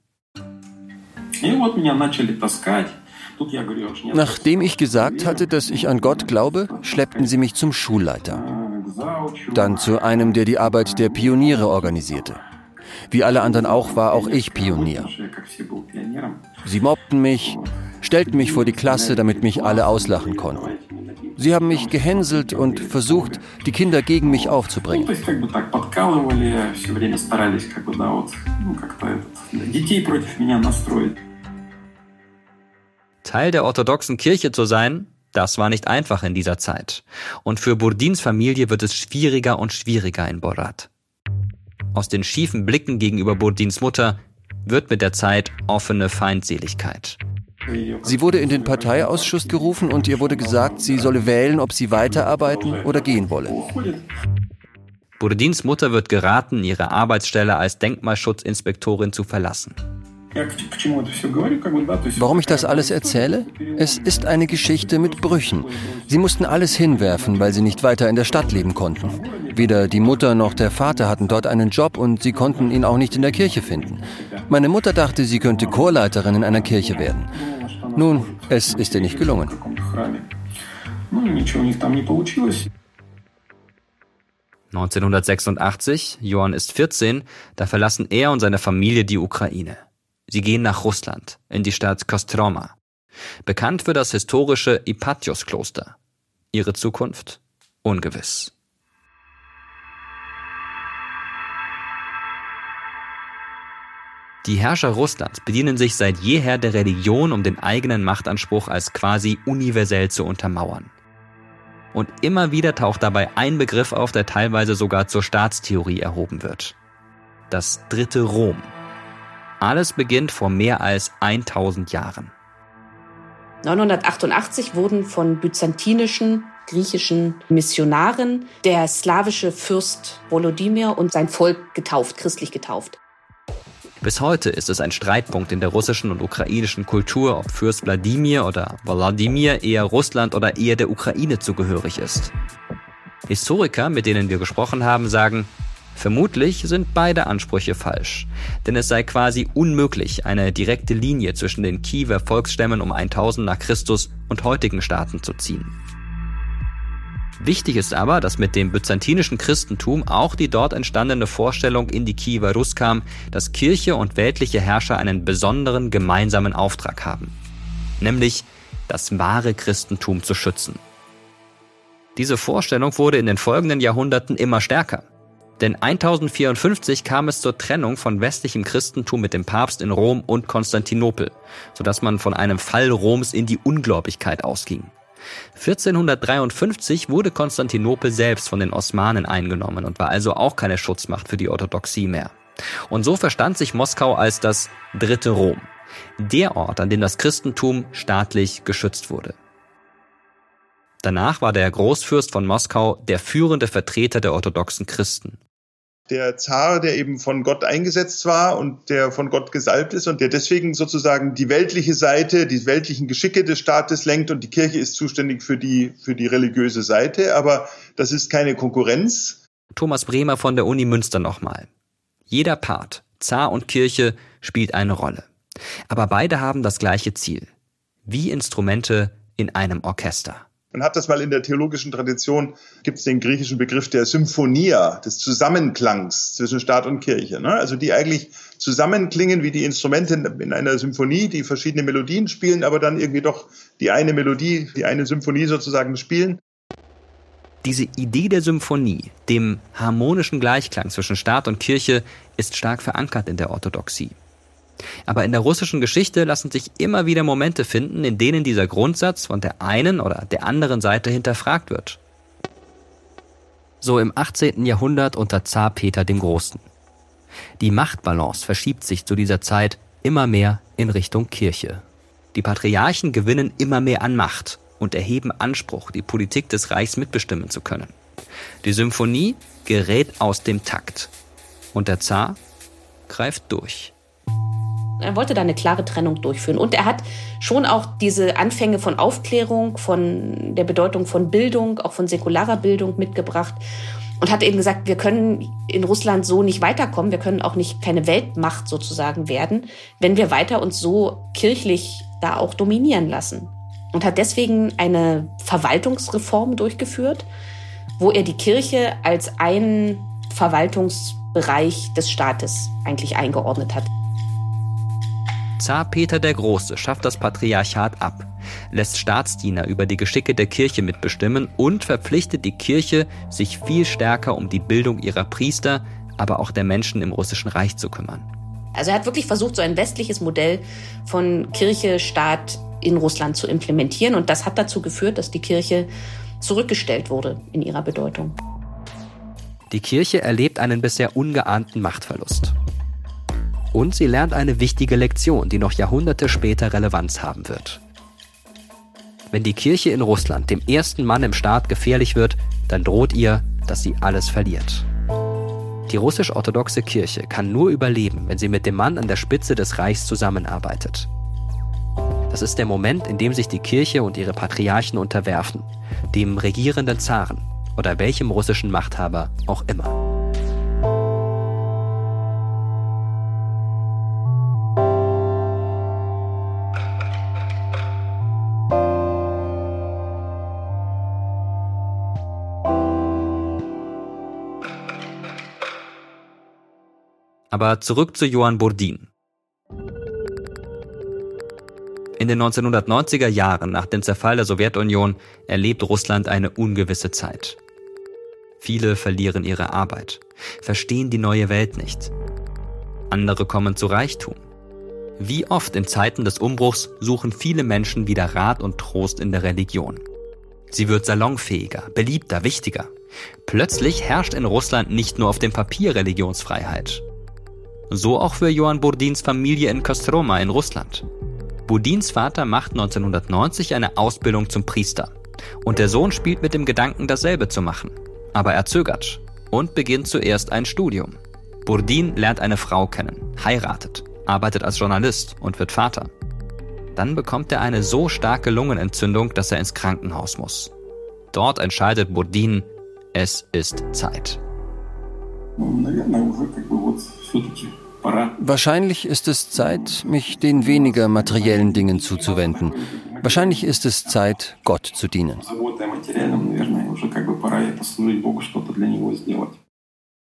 Nachdem ich gesagt hatte, dass ich an Gott glaube, schleppten sie mich zum Schulleiter. Dann zu einem, der die Arbeit der Pioniere organisierte. Wie alle anderen auch, war auch ich Pionier. Sie mobbten mich, stellten mich vor die Klasse, damit mich alle auslachen konnten. Sie haben mich gehänselt und versucht, die Kinder gegen mich aufzubringen. Teil der orthodoxen Kirche zu sein, das war nicht einfach in dieser Zeit. Und für Burdins Familie wird es schwieriger und schwieriger in Borat. Aus den schiefen Blicken gegenüber Burdins Mutter wird mit der Zeit offene Feindseligkeit. Sie wurde in den Parteiausschuss gerufen und ihr wurde gesagt, sie solle wählen, ob sie weiterarbeiten oder gehen wolle. Burdins Mutter wird geraten, ihre Arbeitsstelle als Denkmalschutzinspektorin zu verlassen. Warum ich das alles erzähle? Es ist eine Geschichte mit Brüchen. Sie mussten alles hinwerfen, weil sie nicht weiter in der Stadt leben konnten. Weder die Mutter noch der Vater hatten dort einen Job und sie konnten ihn auch nicht in der Kirche finden. Meine Mutter dachte, sie könnte Chorleiterin in einer Kirche werden. Nun, es ist ihr nicht gelungen. 1986, Johann ist 14, da verlassen er und seine Familie die Ukraine. Sie gehen nach Russland, in die Stadt Kostroma. Bekannt für das historische Ipatios-Kloster. Ihre Zukunft? Ungewiss. Die Herrscher Russlands bedienen sich seit jeher der Religion, um den eigenen Machtanspruch als quasi universell zu untermauern. Und immer wieder taucht dabei ein Begriff auf, der teilweise sogar zur Staatstheorie erhoben wird. Das dritte Rom. Alles beginnt vor mehr als 1000 Jahren. 988 wurden von byzantinischen griechischen Missionaren der slawische Fürst Volodymyr und sein Volk getauft, christlich getauft. Bis heute ist es ein Streitpunkt in der russischen und ukrainischen Kultur, ob Fürst Wladimir oder Wladimir eher Russland oder eher der Ukraine zugehörig ist. Historiker, mit denen wir gesprochen haben, sagen, vermutlich sind beide Ansprüche falsch, denn es sei quasi unmöglich, eine direkte Linie zwischen den Kiewer Volksstämmen um 1000 nach Christus und heutigen Staaten zu ziehen. Wichtig ist aber, dass mit dem byzantinischen Christentum auch die dort entstandene Vorstellung in die Kiewer Rus kam, dass Kirche und weltliche Herrscher einen besonderen gemeinsamen Auftrag haben. Nämlich das wahre Christentum zu schützen. Diese Vorstellung wurde in den folgenden Jahrhunderten immer stärker. Denn 1054 kam es zur Trennung von westlichem Christentum mit dem Papst in Rom und Konstantinopel, sodass man von einem Fall Roms in die Ungläubigkeit ausging. 1453 wurde Konstantinopel selbst von den Osmanen eingenommen und war also auch keine Schutzmacht für die Orthodoxie mehr. Und so verstand sich Moskau als das dritte Rom, der Ort, an dem das Christentum staatlich geschützt wurde. Danach war der Großfürst von Moskau der führende Vertreter der orthodoxen Christen der Zar, der eben von Gott eingesetzt war und der von Gott gesalbt ist und der deswegen sozusagen die weltliche Seite, die weltlichen Geschicke des Staates lenkt und die Kirche ist zuständig für die, für die religiöse Seite. Aber das ist keine Konkurrenz. Thomas Bremer von der Uni Münster nochmal. Jeder Part, Zar und Kirche, spielt eine Rolle. Aber beide haben das gleiche Ziel. Wie Instrumente in einem Orchester. Man hat das mal in der theologischen Tradition, gibt es den griechischen Begriff der Symphonia, des Zusammenklangs zwischen Staat und Kirche. Ne? Also die eigentlich zusammenklingen wie die Instrumente in einer Symphonie, die verschiedene Melodien spielen, aber dann irgendwie doch die eine Melodie, die eine Symphonie sozusagen spielen. Diese Idee der Symphonie, dem harmonischen Gleichklang zwischen Staat und Kirche, ist stark verankert in der Orthodoxie. Aber in der russischen Geschichte lassen sich immer wieder Momente finden, in denen dieser Grundsatz von der einen oder der anderen Seite hinterfragt wird. So im 18. Jahrhundert unter Zar Peter dem Großen. Die Machtbalance verschiebt sich zu dieser Zeit immer mehr in Richtung Kirche. Die Patriarchen gewinnen immer mehr an Macht und erheben Anspruch, die Politik des Reichs mitbestimmen zu können. Die Symphonie gerät aus dem Takt und der Zar greift durch. Er wollte da eine klare Trennung durchführen. Und er hat schon auch diese Anfänge von Aufklärung, von der Bedeutung von Bildung, auch von säkularer Bildung mitgebracht. Und hat eben gesagt, wir können in Russland so nicht weiterkommen. Wir können auch nicht keine Weltmacht sozusagen werden, wenn wir weiter uns so kirchlich da auch dominieren lassen. Und hat deswegen eine Verwaltungsreform durchgeführt, wo er die Kirche als einen Verwaltungsbereich des Staates eigentlich eingeordnet hat. Zar Peter der Große schafft das Patriarchat ab, lässt Staatsdiener über die Geschicke der Kirche mitbestimmen und verpflichtet die Kirche, sich viel stärker um die Bildung ihrer Priester, aber auch der Menschen im russischen Reich zu kümmern. Also er hat wirklich versucht, so ein westliches Modell von Kirche, Staat in Russland zu implementieren und das hat dazu geführt, dass die Kirche zurückgestellt wurde in ihrer Bedeutung. Die Kirche erlebt einen bisher ungeahnten Machtverlust. Und sie lernt eine wichtige Lektion, die noch Jahrhunderte später Relevanz haben wird. Wenn die Kirche in Russland dem ersten Mann im Staat gefährlich wird, dann droht ihr, dass sie alles verliert. Die russisch-orthodoxe Kirche kann nur überleben, wenn sie mit dem Mann an der Spitze des Reichs zusammenarbeitet. Das ist der Moment, in dem sich die Kirche und ihre Patriarchen unterwerfen, dem regierenden Zaren oder welchem russischen Machthaber auch immer. Aber zurück zu Johann Burdin. In den 1990er Jahren nach dem Zerfall der Sowjetunion erlebt Russland eine ungewisse Zeit. Viele verlieren ihre Arbeit, verstehen die neue Welt nicht. Andere kommen zu Reichtum. Wie oft in Zeiten des Umbruchs suchen viele Menschen wieder Rat und Trost in der Religion. Sie wird salonfähiger, beliebter, wichtiger. Plötzlich herrscht in Russland nicht nur auf dem Papier Religionsfreiheit. So auch für Johann Burdins Familie in Kostroma in Russland. Burdins Vater macht 1990 eine Ausbildung zum Priester. Und der Sohn spielt mit dem Gedanken, dasselbe zu machen. Aber er zögert und beginnt zuerst ein Studium. Burdin lernt eine Frau kennen, heiratet, arbeitet als Journalist und wird Vater. Dann bekommt er eine so starke Lungenentzündung, dass er ins Krankenhaus muss. Dort entscheidet Burdin, es ist Zeit. Wahrscheinlich ist es Zeit, mich den weniger materiellen Dingen zuzuwenden. Wahrscheinlich ist es Zeit, Gott zu dienen.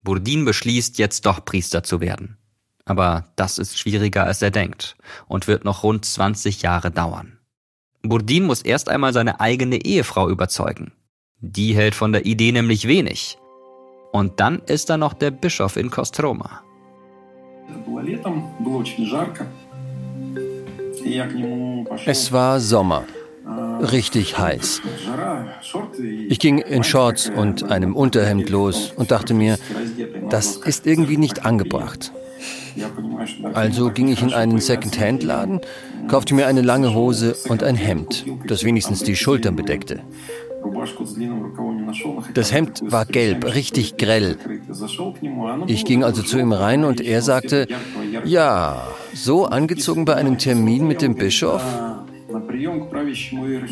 Burdin beschließt, jetzt doch Priester zu werden. Aber das ist schwieriger, als er denkt und wird noch rund 20 Jahre dauern. Burdin muss erst einmal seine eigene Ehefrau überzeugen. Die hält von der Idee nämlich wenig. Und dann ist da noch der Bischof in Kostroma. Es war Sommer. Richtig heiß. Ich ging in Shorts und einem Unterhemd los und dachte mir, das ist irgendwie nicht angebracht. Also ging ich in einen Second-Hand-Laden, kaufte mir eine lange Hose und ein Hemd, das wenigstens die Schultern bedeckte. Das Hemd war gelb, richtig grell. Ich ging also zu ihm rein und er sagte, ja, so angezogen bei einem Termin mit dem Bischof?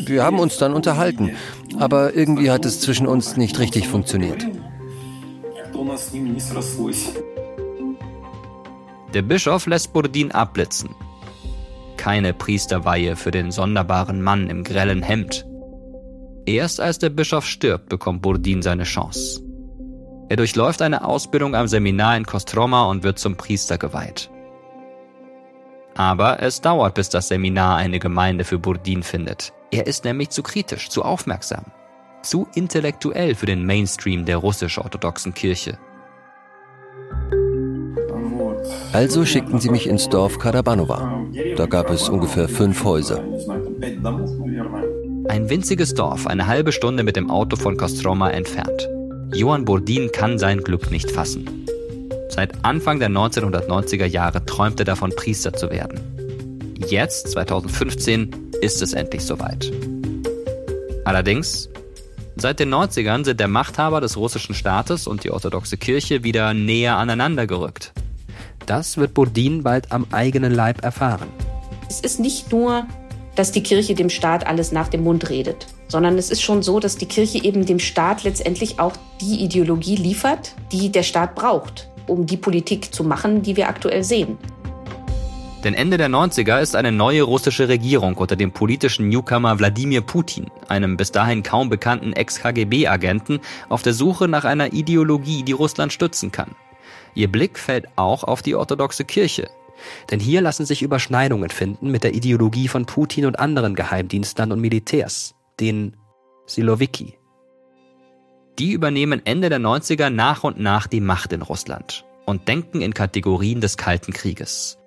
Wir haben uns dann unterhalten, aber irgendwie hat es zwischen uns nicht richtig funktioniert. Der Bischof lässt Burdin abblitzen. Keine Priesterweihe für den sonderbaren Mann im grellen Hemd. Erst als der Bischof stirbt, bekommt Burdin seine Chance. Er durchläuft eine Ausbildung am Seminar in Kostroma und wird zum Priester geweiht. Aber es dauert, bis das Seminar eine Gemeinde für Burdin findet. Er ist nämlich zu kritisch, zu aufmerksam, zu intellektuell für den Mainstream der russisch-orthodoxen Kirche. Also schickten sie mich ins Dorf Karabanova. Da gab es ungefähr fünf Häuser. Ein winziges Dorf, eine halbe Stunde mit dem Auto von Kostroma entfernt. Johann Burdin kann sein Glück nicht fassen. Seit Anfang der 1990er Jahre träumt er davon, Priester zu werden. Jetzt, 2015, ist es endlich soweit. Allerdings, seit den 90ern sind der Machthaber des russischen Staates und die orthodoxe Kirche wieder näher aneinander gerückt. Das wird Bodin bald am eigenen Leib erfahren. Es ist nicht nur, dass die Kirche dem Staat alles nach dem Mund redet, sondern es ist schon so, dass die Kirche eben dem Staat letztendlich auch die Ideologie liefert, die der Staat braucht, um die Politik zu machen, die wir aktuell sehen. Denn Ende der 90er ist eine neue russische Regierung unter dem politischen Newcomer Wladimir Putin, einem bis dahin kaum bekannten Ex-KGB-Agenten, auf der Suche nach einer Ideologie, die Russland stützen kann. Ihr Blick fällt auch auf die orthodoxe Kirche. Denn hier lassen sich Überschneidungen finden mit der Ideologie von Putin und anderen Geheimdienstlern und Militärs, den Silowiki. Die übernehmen Ende der 90er nach und nach die Macht in Russland und denken in Kategorien des Kalten Krieges.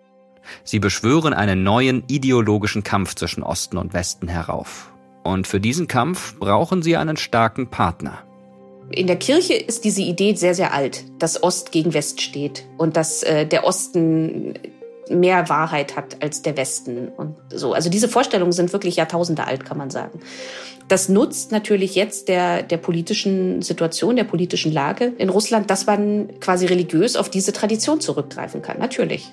Sie beschwören einen neuen ideologischen Kampf zwischen Osten und Westen herauf. Und für diesen Kampf brauchen sie einen starken Partner. In der Kirche ist diese Idee sehr, sehr alt, dass Ost gegen West steht und dass äh, der Osten mehr Wahrheit hat als der Westen und so. Also diese Vorstellungen sind wirklich Jahrtausende alt, kann man sagen. Das nutzt natürlich jetzt der, der politischen Situation, der politischen Lage in Russland, dass man quasi religiös auf diese Tradition zurückgreifen kann. Natürlich.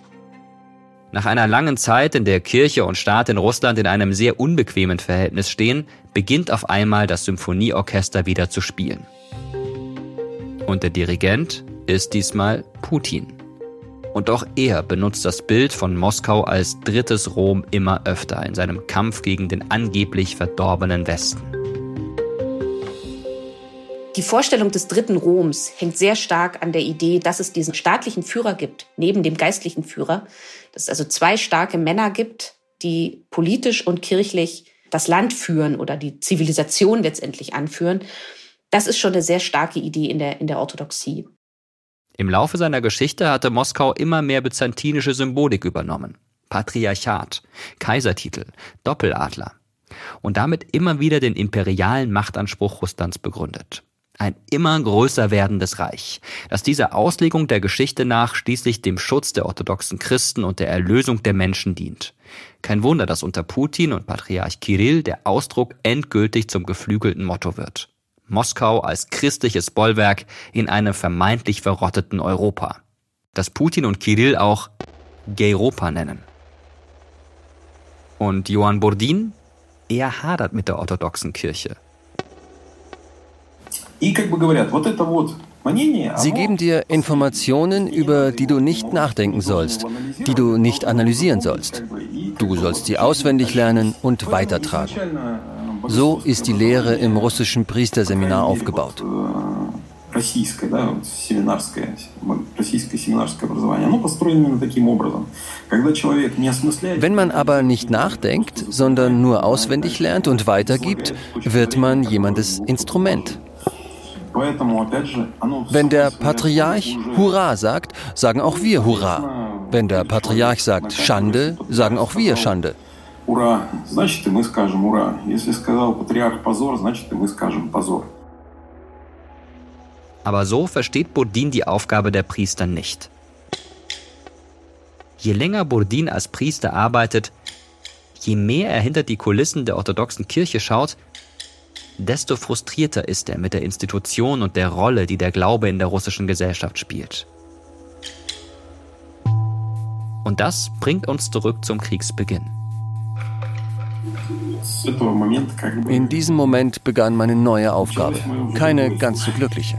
Nach einer langen Zeit, in der Kirche und Staat in Russland in einem sehr unbequemen Verhältnis stehen, beginnt auf einmal das Symphonieorchester wieder zu spielen. Und der Dirigent ist diesmal Putin. Und auch er benutzt das Bild von Moskau als drittes Rom immer öfter in seinem Kampf gegen den angeblich verdorbenen Westen. Die Vorstellung des dritten Roms hängt sehr stark an der Idee, dass es diesen staatlichen Führer gibt, neben dem geistlichen Führer, dass es also zwei starke Männer gibt, die politisch und kirchlich das Land führen oder die Zivilisation letztendlich anführen. Das ist schon eine sehr starke Idee in der, in der Orthodoxie. Im Laufe seiner Geschichte hatte Moskau immer mehr byzantinische Symbolik übernommen. Patriarchat, Kaisertitel, Doppeladler. Und damit immer wieder den imperialen Machtanspruch Russlands begründet. Ein immer größer werdendes Reich, das dieser Auslegung der Geschichte nach schließlich dem Schutz der orthodoxen Christen und der Erlösung der Menschen dient. Kein Wunder, dass unter Putin und Patriarch Kirill der Ausdruck endgültig zum geflügelten Motto wird. Moskau als christliches Bollwerk in einem vermeintlich verrotteten Europa. Das Putin und Kirill auch Gayropa nennen. Und Johann Burdin? Er hadert mit der orthodoxen Kirche. Sie geben dir Informationen, über die du nicht nachdenken sollst, die du nicht analysieren sollst. Du sollst sie auswendig lernen und weitertragen. So ist die Lehre im russischen Priesterseminar aufgebaut. Wenn man aber nicht nachdenkt, sondern nur auswendig lernt und weitergibt, wird man jemandes Instrument. Wenn der Patriarch Hurra sagt, sagen auch wir Hurra. Wenn der Patriarch sagt Schande, sagen auch wir Schande «Ура!» Значит, и мы скажем «Ура!» Если сказал патриарх «Позор», значит, и мы скажем «Позор». Aber so versteht Bourdin die Aufgabe der Priester nicht. Je länger Bourdin als Priester arbeitet, je mehr er hinter die Kulissen der orthodoxen Kirche schaut, desto frustrierter ist er mit der Institution und der Rolle, die der Glaube in der russischen Gesellschaft spielt. Und das bringt uns zurück zum Kriegsbeginn. In diesem Moment begann meine neue Aufgabe. Keine ganz so glückliche.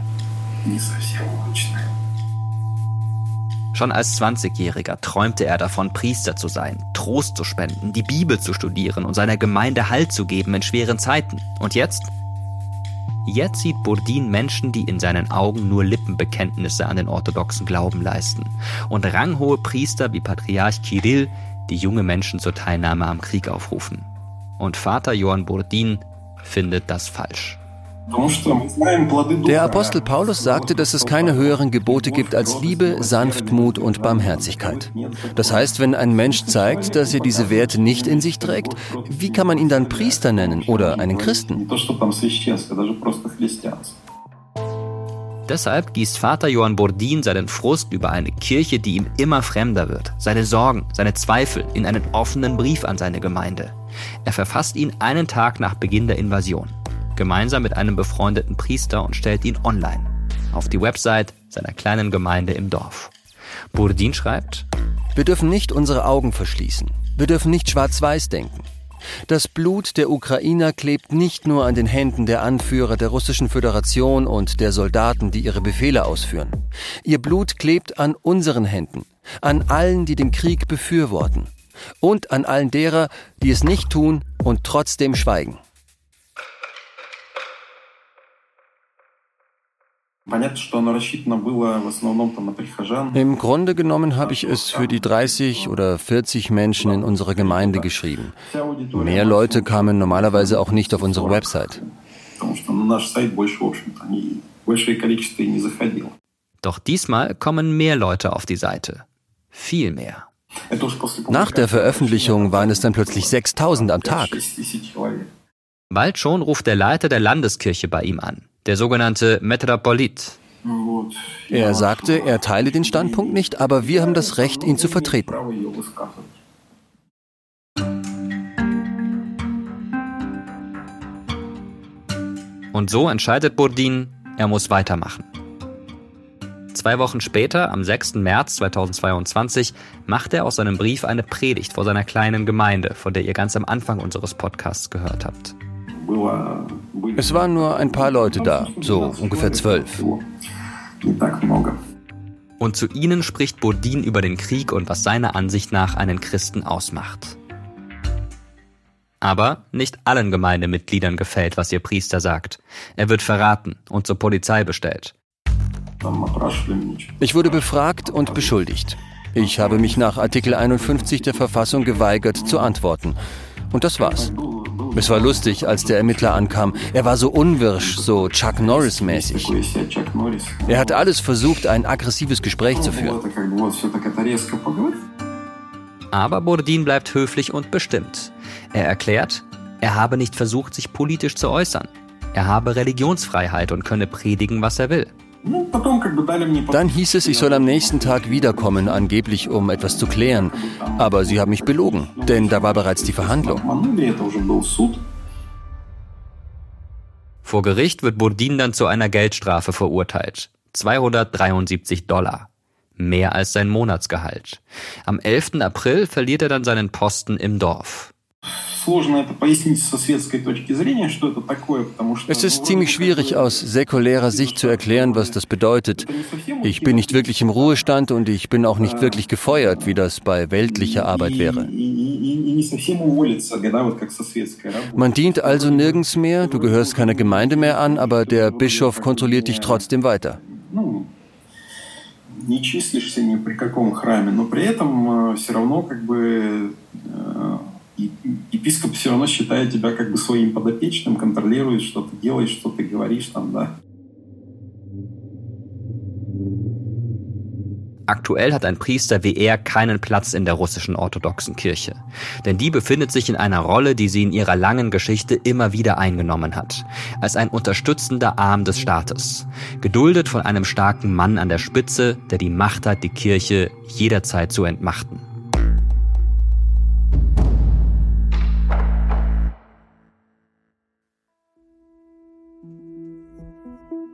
Schon als 20-Jähriger träumte er davon, Priester zu sein, Trost zu spenden, die Bibel zu studieren und seiner Gemeinde Halt zu geben in schweren Zeiten. Und jetzt? Jetzt sieht Bourdin Menschen, die in seinen Augen nur Lippenbekenntnisse an den orthodoxen Glauben leisten. Und ranghohe Priester wie Patriarch Kirill, die junge Menschen zur Teilnahme am Krieg aufrufen. Und Vater Johann Bourdin findet das falsch. Der Apostel Paulus sagte, dass es keine höheren Gebote gibt als Liebe, Sanftmut und Barmherzigkeit. Das heißt, wenn ein Mensch zeigt, dass er diese Werte nicht in sich trägt, wie kann man ihn dann Priester nennen oder einen Christen? Deshalb gießt Vater Johann Bourdin seinen Frust über eine Kirche, die ihm immer fremder wird, seine Sorgen, seine Zweifel in einen offenen Brief an seine Gemeinde. Er verfasst ihn einen Tag nach Beginn der Invasion gemeinsam mit einem befreundeten Priester und stellt ihn online auf die Website seiner kleinen Gemeinde im Dorf. Burdin schreibt, Wir dürfen nicht unsere Augen verschließen. Wir dürfen nicht schwarz-weiß denken. Das Blut der Ukrainer klebt nicht nur an den Händen der Anführer der Russischen Föderation und der Soldaten, die ihre Befehle ausführen. Ihr Blut klebt an unseren Händen, an allen, die den Krieg befürworten und an allen derer, die es nicht tun und trotzdem schweigen. Im Grunde genommen habe ich es für die 30 oder 40 Menschen in unserer Gemeinde geschrieben. Mehr Leute kamen normalerweise auch nicht auf unsere Website. Doch diesmal kommen mehr Leute auf die Seite. Viel mehr. Nach der Veröffentlichung waren es dann plötzlich 6000 am Tag. Bald schon ruft der Leiter der Landeskirche bei ihm an der sogenannte Metropolit. Er sagte, er teile den Standpunkt nicht, aber wir haben das Recht, ihn zu vertreten. Und so entscheidet Bourdin, er muss weitermachen. Zwei Wochen später, am 6. März 2022, macht er aus seinem Brief eine Predigt vor seiner kleinen Gemeinde, von der ihr ganz am Anfang unseres Podcasts gehört habt. Es waren nur ein paar Leute da, so ungefähr zwölf. Und zu ihnen spricht Bodin über den Krieg und was seiner Ansicht nach einen Christen ausmacht. Aber nicht allen Gemeindemitgliedern gefällt, was ihr Priester sagt. Er wird verraten und zur Polizei bestellt. Ich wurde befragt und beschuldigt. Ich habe mich nach Artikel 51 der Verfassung geweigert zu antworten. Und das war's. Es war lustig, als der Ermittler ankam. Er war so unwirsch, so Chuck Norris-mäßig. Er hat alles versucht, ein aggressives Gespräch zu führen. Aber Bourdin bleibt höflich und bestimmt. Er erklärt, er habe nicht versucht, sich politisch zu äußern. Er habe Religionsfreiheit und könne predigen, was er will. Dann hieß es, ich soll am nächsten Tag wiederkommen, angeblich um etwas zu klären. Aber sie haben mich belogen, denn da war bereits die Verhandlung. Vor Gericht wird Bourdin dann zu einer Geldstrafe verurteilt. 273 Dollar. Mehr als sein Monatsgehalt. Am 11. April verliert er dann seinen Posten im Dorf. Es ist ziemlich schwierig aus säkulärer Sicht zu erklären, was das bedeutet. Ich bin nicht wirklich im Ruhestand und ich bin auch nicht wirklich gefeuert, wie das bei weltlicher Arbeit wäre. Man dient also nirgends mehr, du gehörst keiner Gemeinde mehr an, aber der Bischof kontrolliert dich trotzdem weiter. не числишься ни при каком храме, но при этом все равно как бы епископ все равно считает тебя как бы своим подопечным, контролирует, что ты делаешь, что ты говоришь там, да. Aktuell hat ein Priester wie er keinen Platz in der russischen orthodoxen Kirche. Denn die befindet sich in einer Rolle, die sie in ihrer langen Geschichte immer wieder eingenommen hat. Als ein unterstützender Arm des Staates. Geduldet von einem starken Mann an der Spitze, der die Macht hat, die Kirche jederzeit zu entmachten.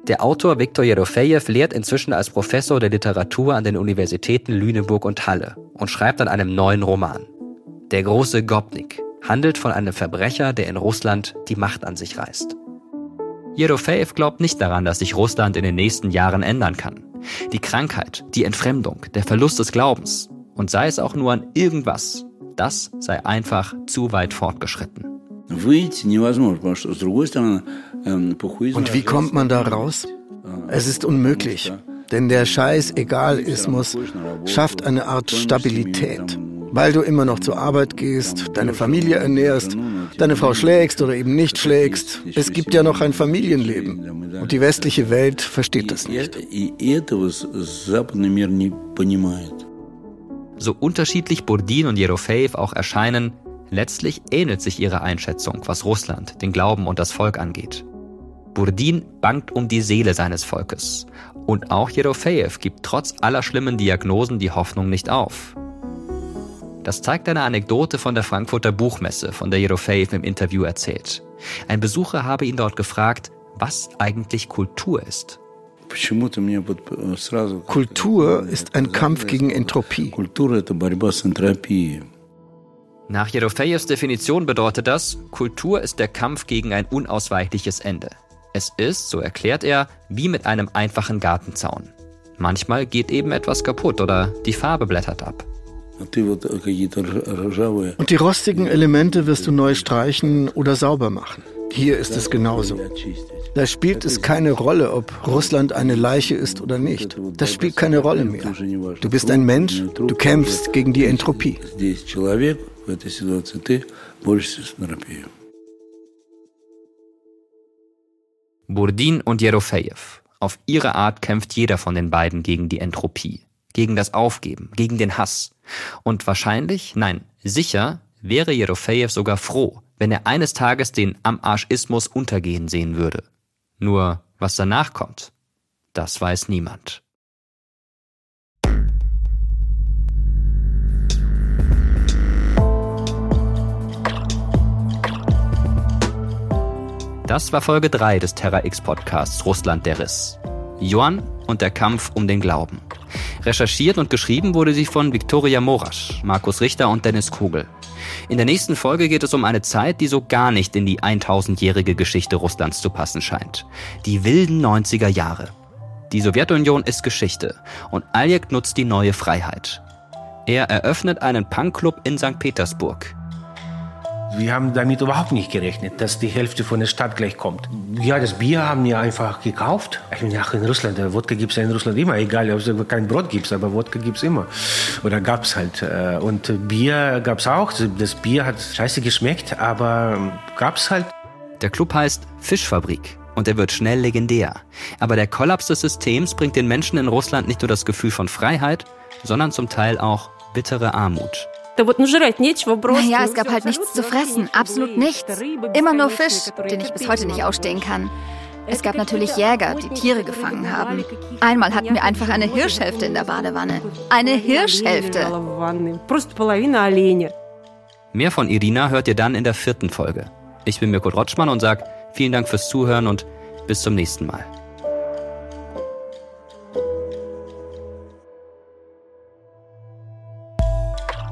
Der Autor Viktor Jerofejew lehrt inzwischen als Professor der Literatur an den Universitäten Lüneburg und Halle und schreibt an einem neuen Roman. Der große Gopnik handelt von einem Verbrecher, der in Russland die Macht an sich reißt. Jerofejew glaubt nicht daran, dass sich Russland in den nächsten Jahren ändern kann. Die Krankheit, die Entfremdung, der Verlust des Glaubens und sei es auch nur an irgendwas, das sei einfach zu weit fortgeschritten. Und wie kommt man da raus? Es ist unmöglich, denn der Scheiß-Egalismus schafft eine Art Stabilität. Weil du immer noch zur Arbeit gehst, deine Familie ernährst, deine Frau schlägst oder eben nicht schlägst. Es gibt ja noch ein Familienleben. Und die westliche Welt versteht das nicht. So unterschiedlich Burdin und Jerofejew auch erscheinen, Letztlich ähnelt sich ihre Einschätzung, was Russland, den Glauben und das Volk angeht. Burdin bangt um die Seele seines Volkes. Und auch Jerofejew gibt trotz aller schlimmen Diagnosen die Hoffnung nicht auf. Das zeigt eine Anekdote von der Frankfurter Buchmesse, von der Jerofejew im Interview erzählt. Ein Besucher habe ihn dort gefragt, was eigentlich Kultur ist. Kultur ist ein Kampf gegen Entropie. Nach Jerofejews Definition bedeutet das, Kultur ist der Kampf gegen ein unausweichliches Ende. Es ist, so erklärt er, wie mit einem einfachen Gartenzaun. Manchmal geht eben etwas kaputt oder die Farbe blättert ab. Und die rostigen Elemente wirst du neu streichen oder sauber machen. Hier ist es genauso. Da spielt es keine Rolle, ob Russland eine Leiche ist oder nicht. Das spielt keine Rolle mehr. Du bist ein Mensch, du kämpfst gegen die Entropie Burdin und Jerofejew. Auf ihre Art kämpft jeder von den beiden gegen die Entropie, gegen das Aufgeben, gegen den Hass. Und wahrscheinlich, nein, sicher wäre Jerofejew sogar froh, wenn er eines Tages den Am-Arschismus untergehen sehen würde. Nur, was danach kommt, das weiß niemand. Das war Folge 3 des Terra X Podcasts Russland der Riss. Johann und der Kampf um den Glauben. Recherchiert und geschrieben wurde sie von Viktoria Morasch, Markus Richter und Dennis Kugel. In der nächsten Folge geht es um eine Zeit, die so gar nicht in die 1000-jährige Geschichte Russlands zu passen scheint. Die wilden 90er Jahre. Die Sowjetunion ist Geschichte und Aljek nutzt die neue Freiheit. Er eröffnet einen Punkclub in St. Petersburg. Wir haben damit überhaupt nicht gerechnet, dass die Hälfte von der Stadt gleich kommt. Ja, das Bier haben wir einfach gekauft. Ich meine, ach, in Russland, Wodka gibt es ja in Russland immer, egal ob es kein Brot gibt, aber Wodka gibt es immer. Oder gab es halt. Äh, und Bier gab es auch. Das Bier hat scheiße geschmeckt, aber gab es halt. Der Club heißt Fischfabrik und er wird schnell legendär. Aber der Kollaps des Systems bringt den Menschen in Russland nicht nur das Gefühl von Freiheit, sondern zum Teil auch bittere Armut. Naja, es gab halt nichts zu fressen, absolut nichts. Immer nur Fisch, den ich bis heute nicht ausstehen kann. Es gab natürlich Jäger, die Tiere gefangen haben. Einmal hatten wir einfach eine Hirschhälfte in der Badewanne. Eine Hirschhälfte. Mehr von Irina hört ihr dann in der vierten Folge. Ich bin Mirko Rotschmann und sage vielen Dank fürs Zuhören und bis zum nächsten Mal.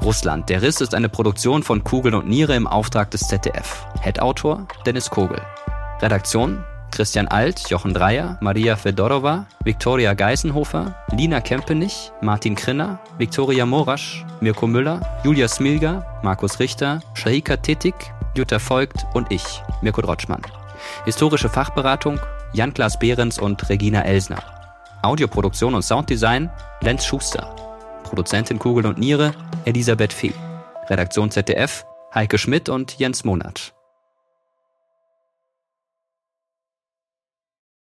Russland. Der Riss ist eine Produktion von Kugel und Niere im Auftrag des ZDF. Headautor Dennis Kogel. Redaktion Christian Alt, Jochen Dreier, Maria Fedorova, Viktoria Geisenhofer, Lina Kempenich, Martin Krinner, Viktoria Morasch, Mirko Müller, Julia Smilga, Markus Richter, Shahika Tetik, Jutta Voigt und ich, Mirko Drotschmann. Historische Fachberatung Jan-Klaas Behrens und Regina Elsner. Audioproduktion und Sounddesign Lenz Schuster. Produzentin Kugel und Niere Elisabeth Fee. Redaktion ZDF Heike Schmidt und Jens Monat.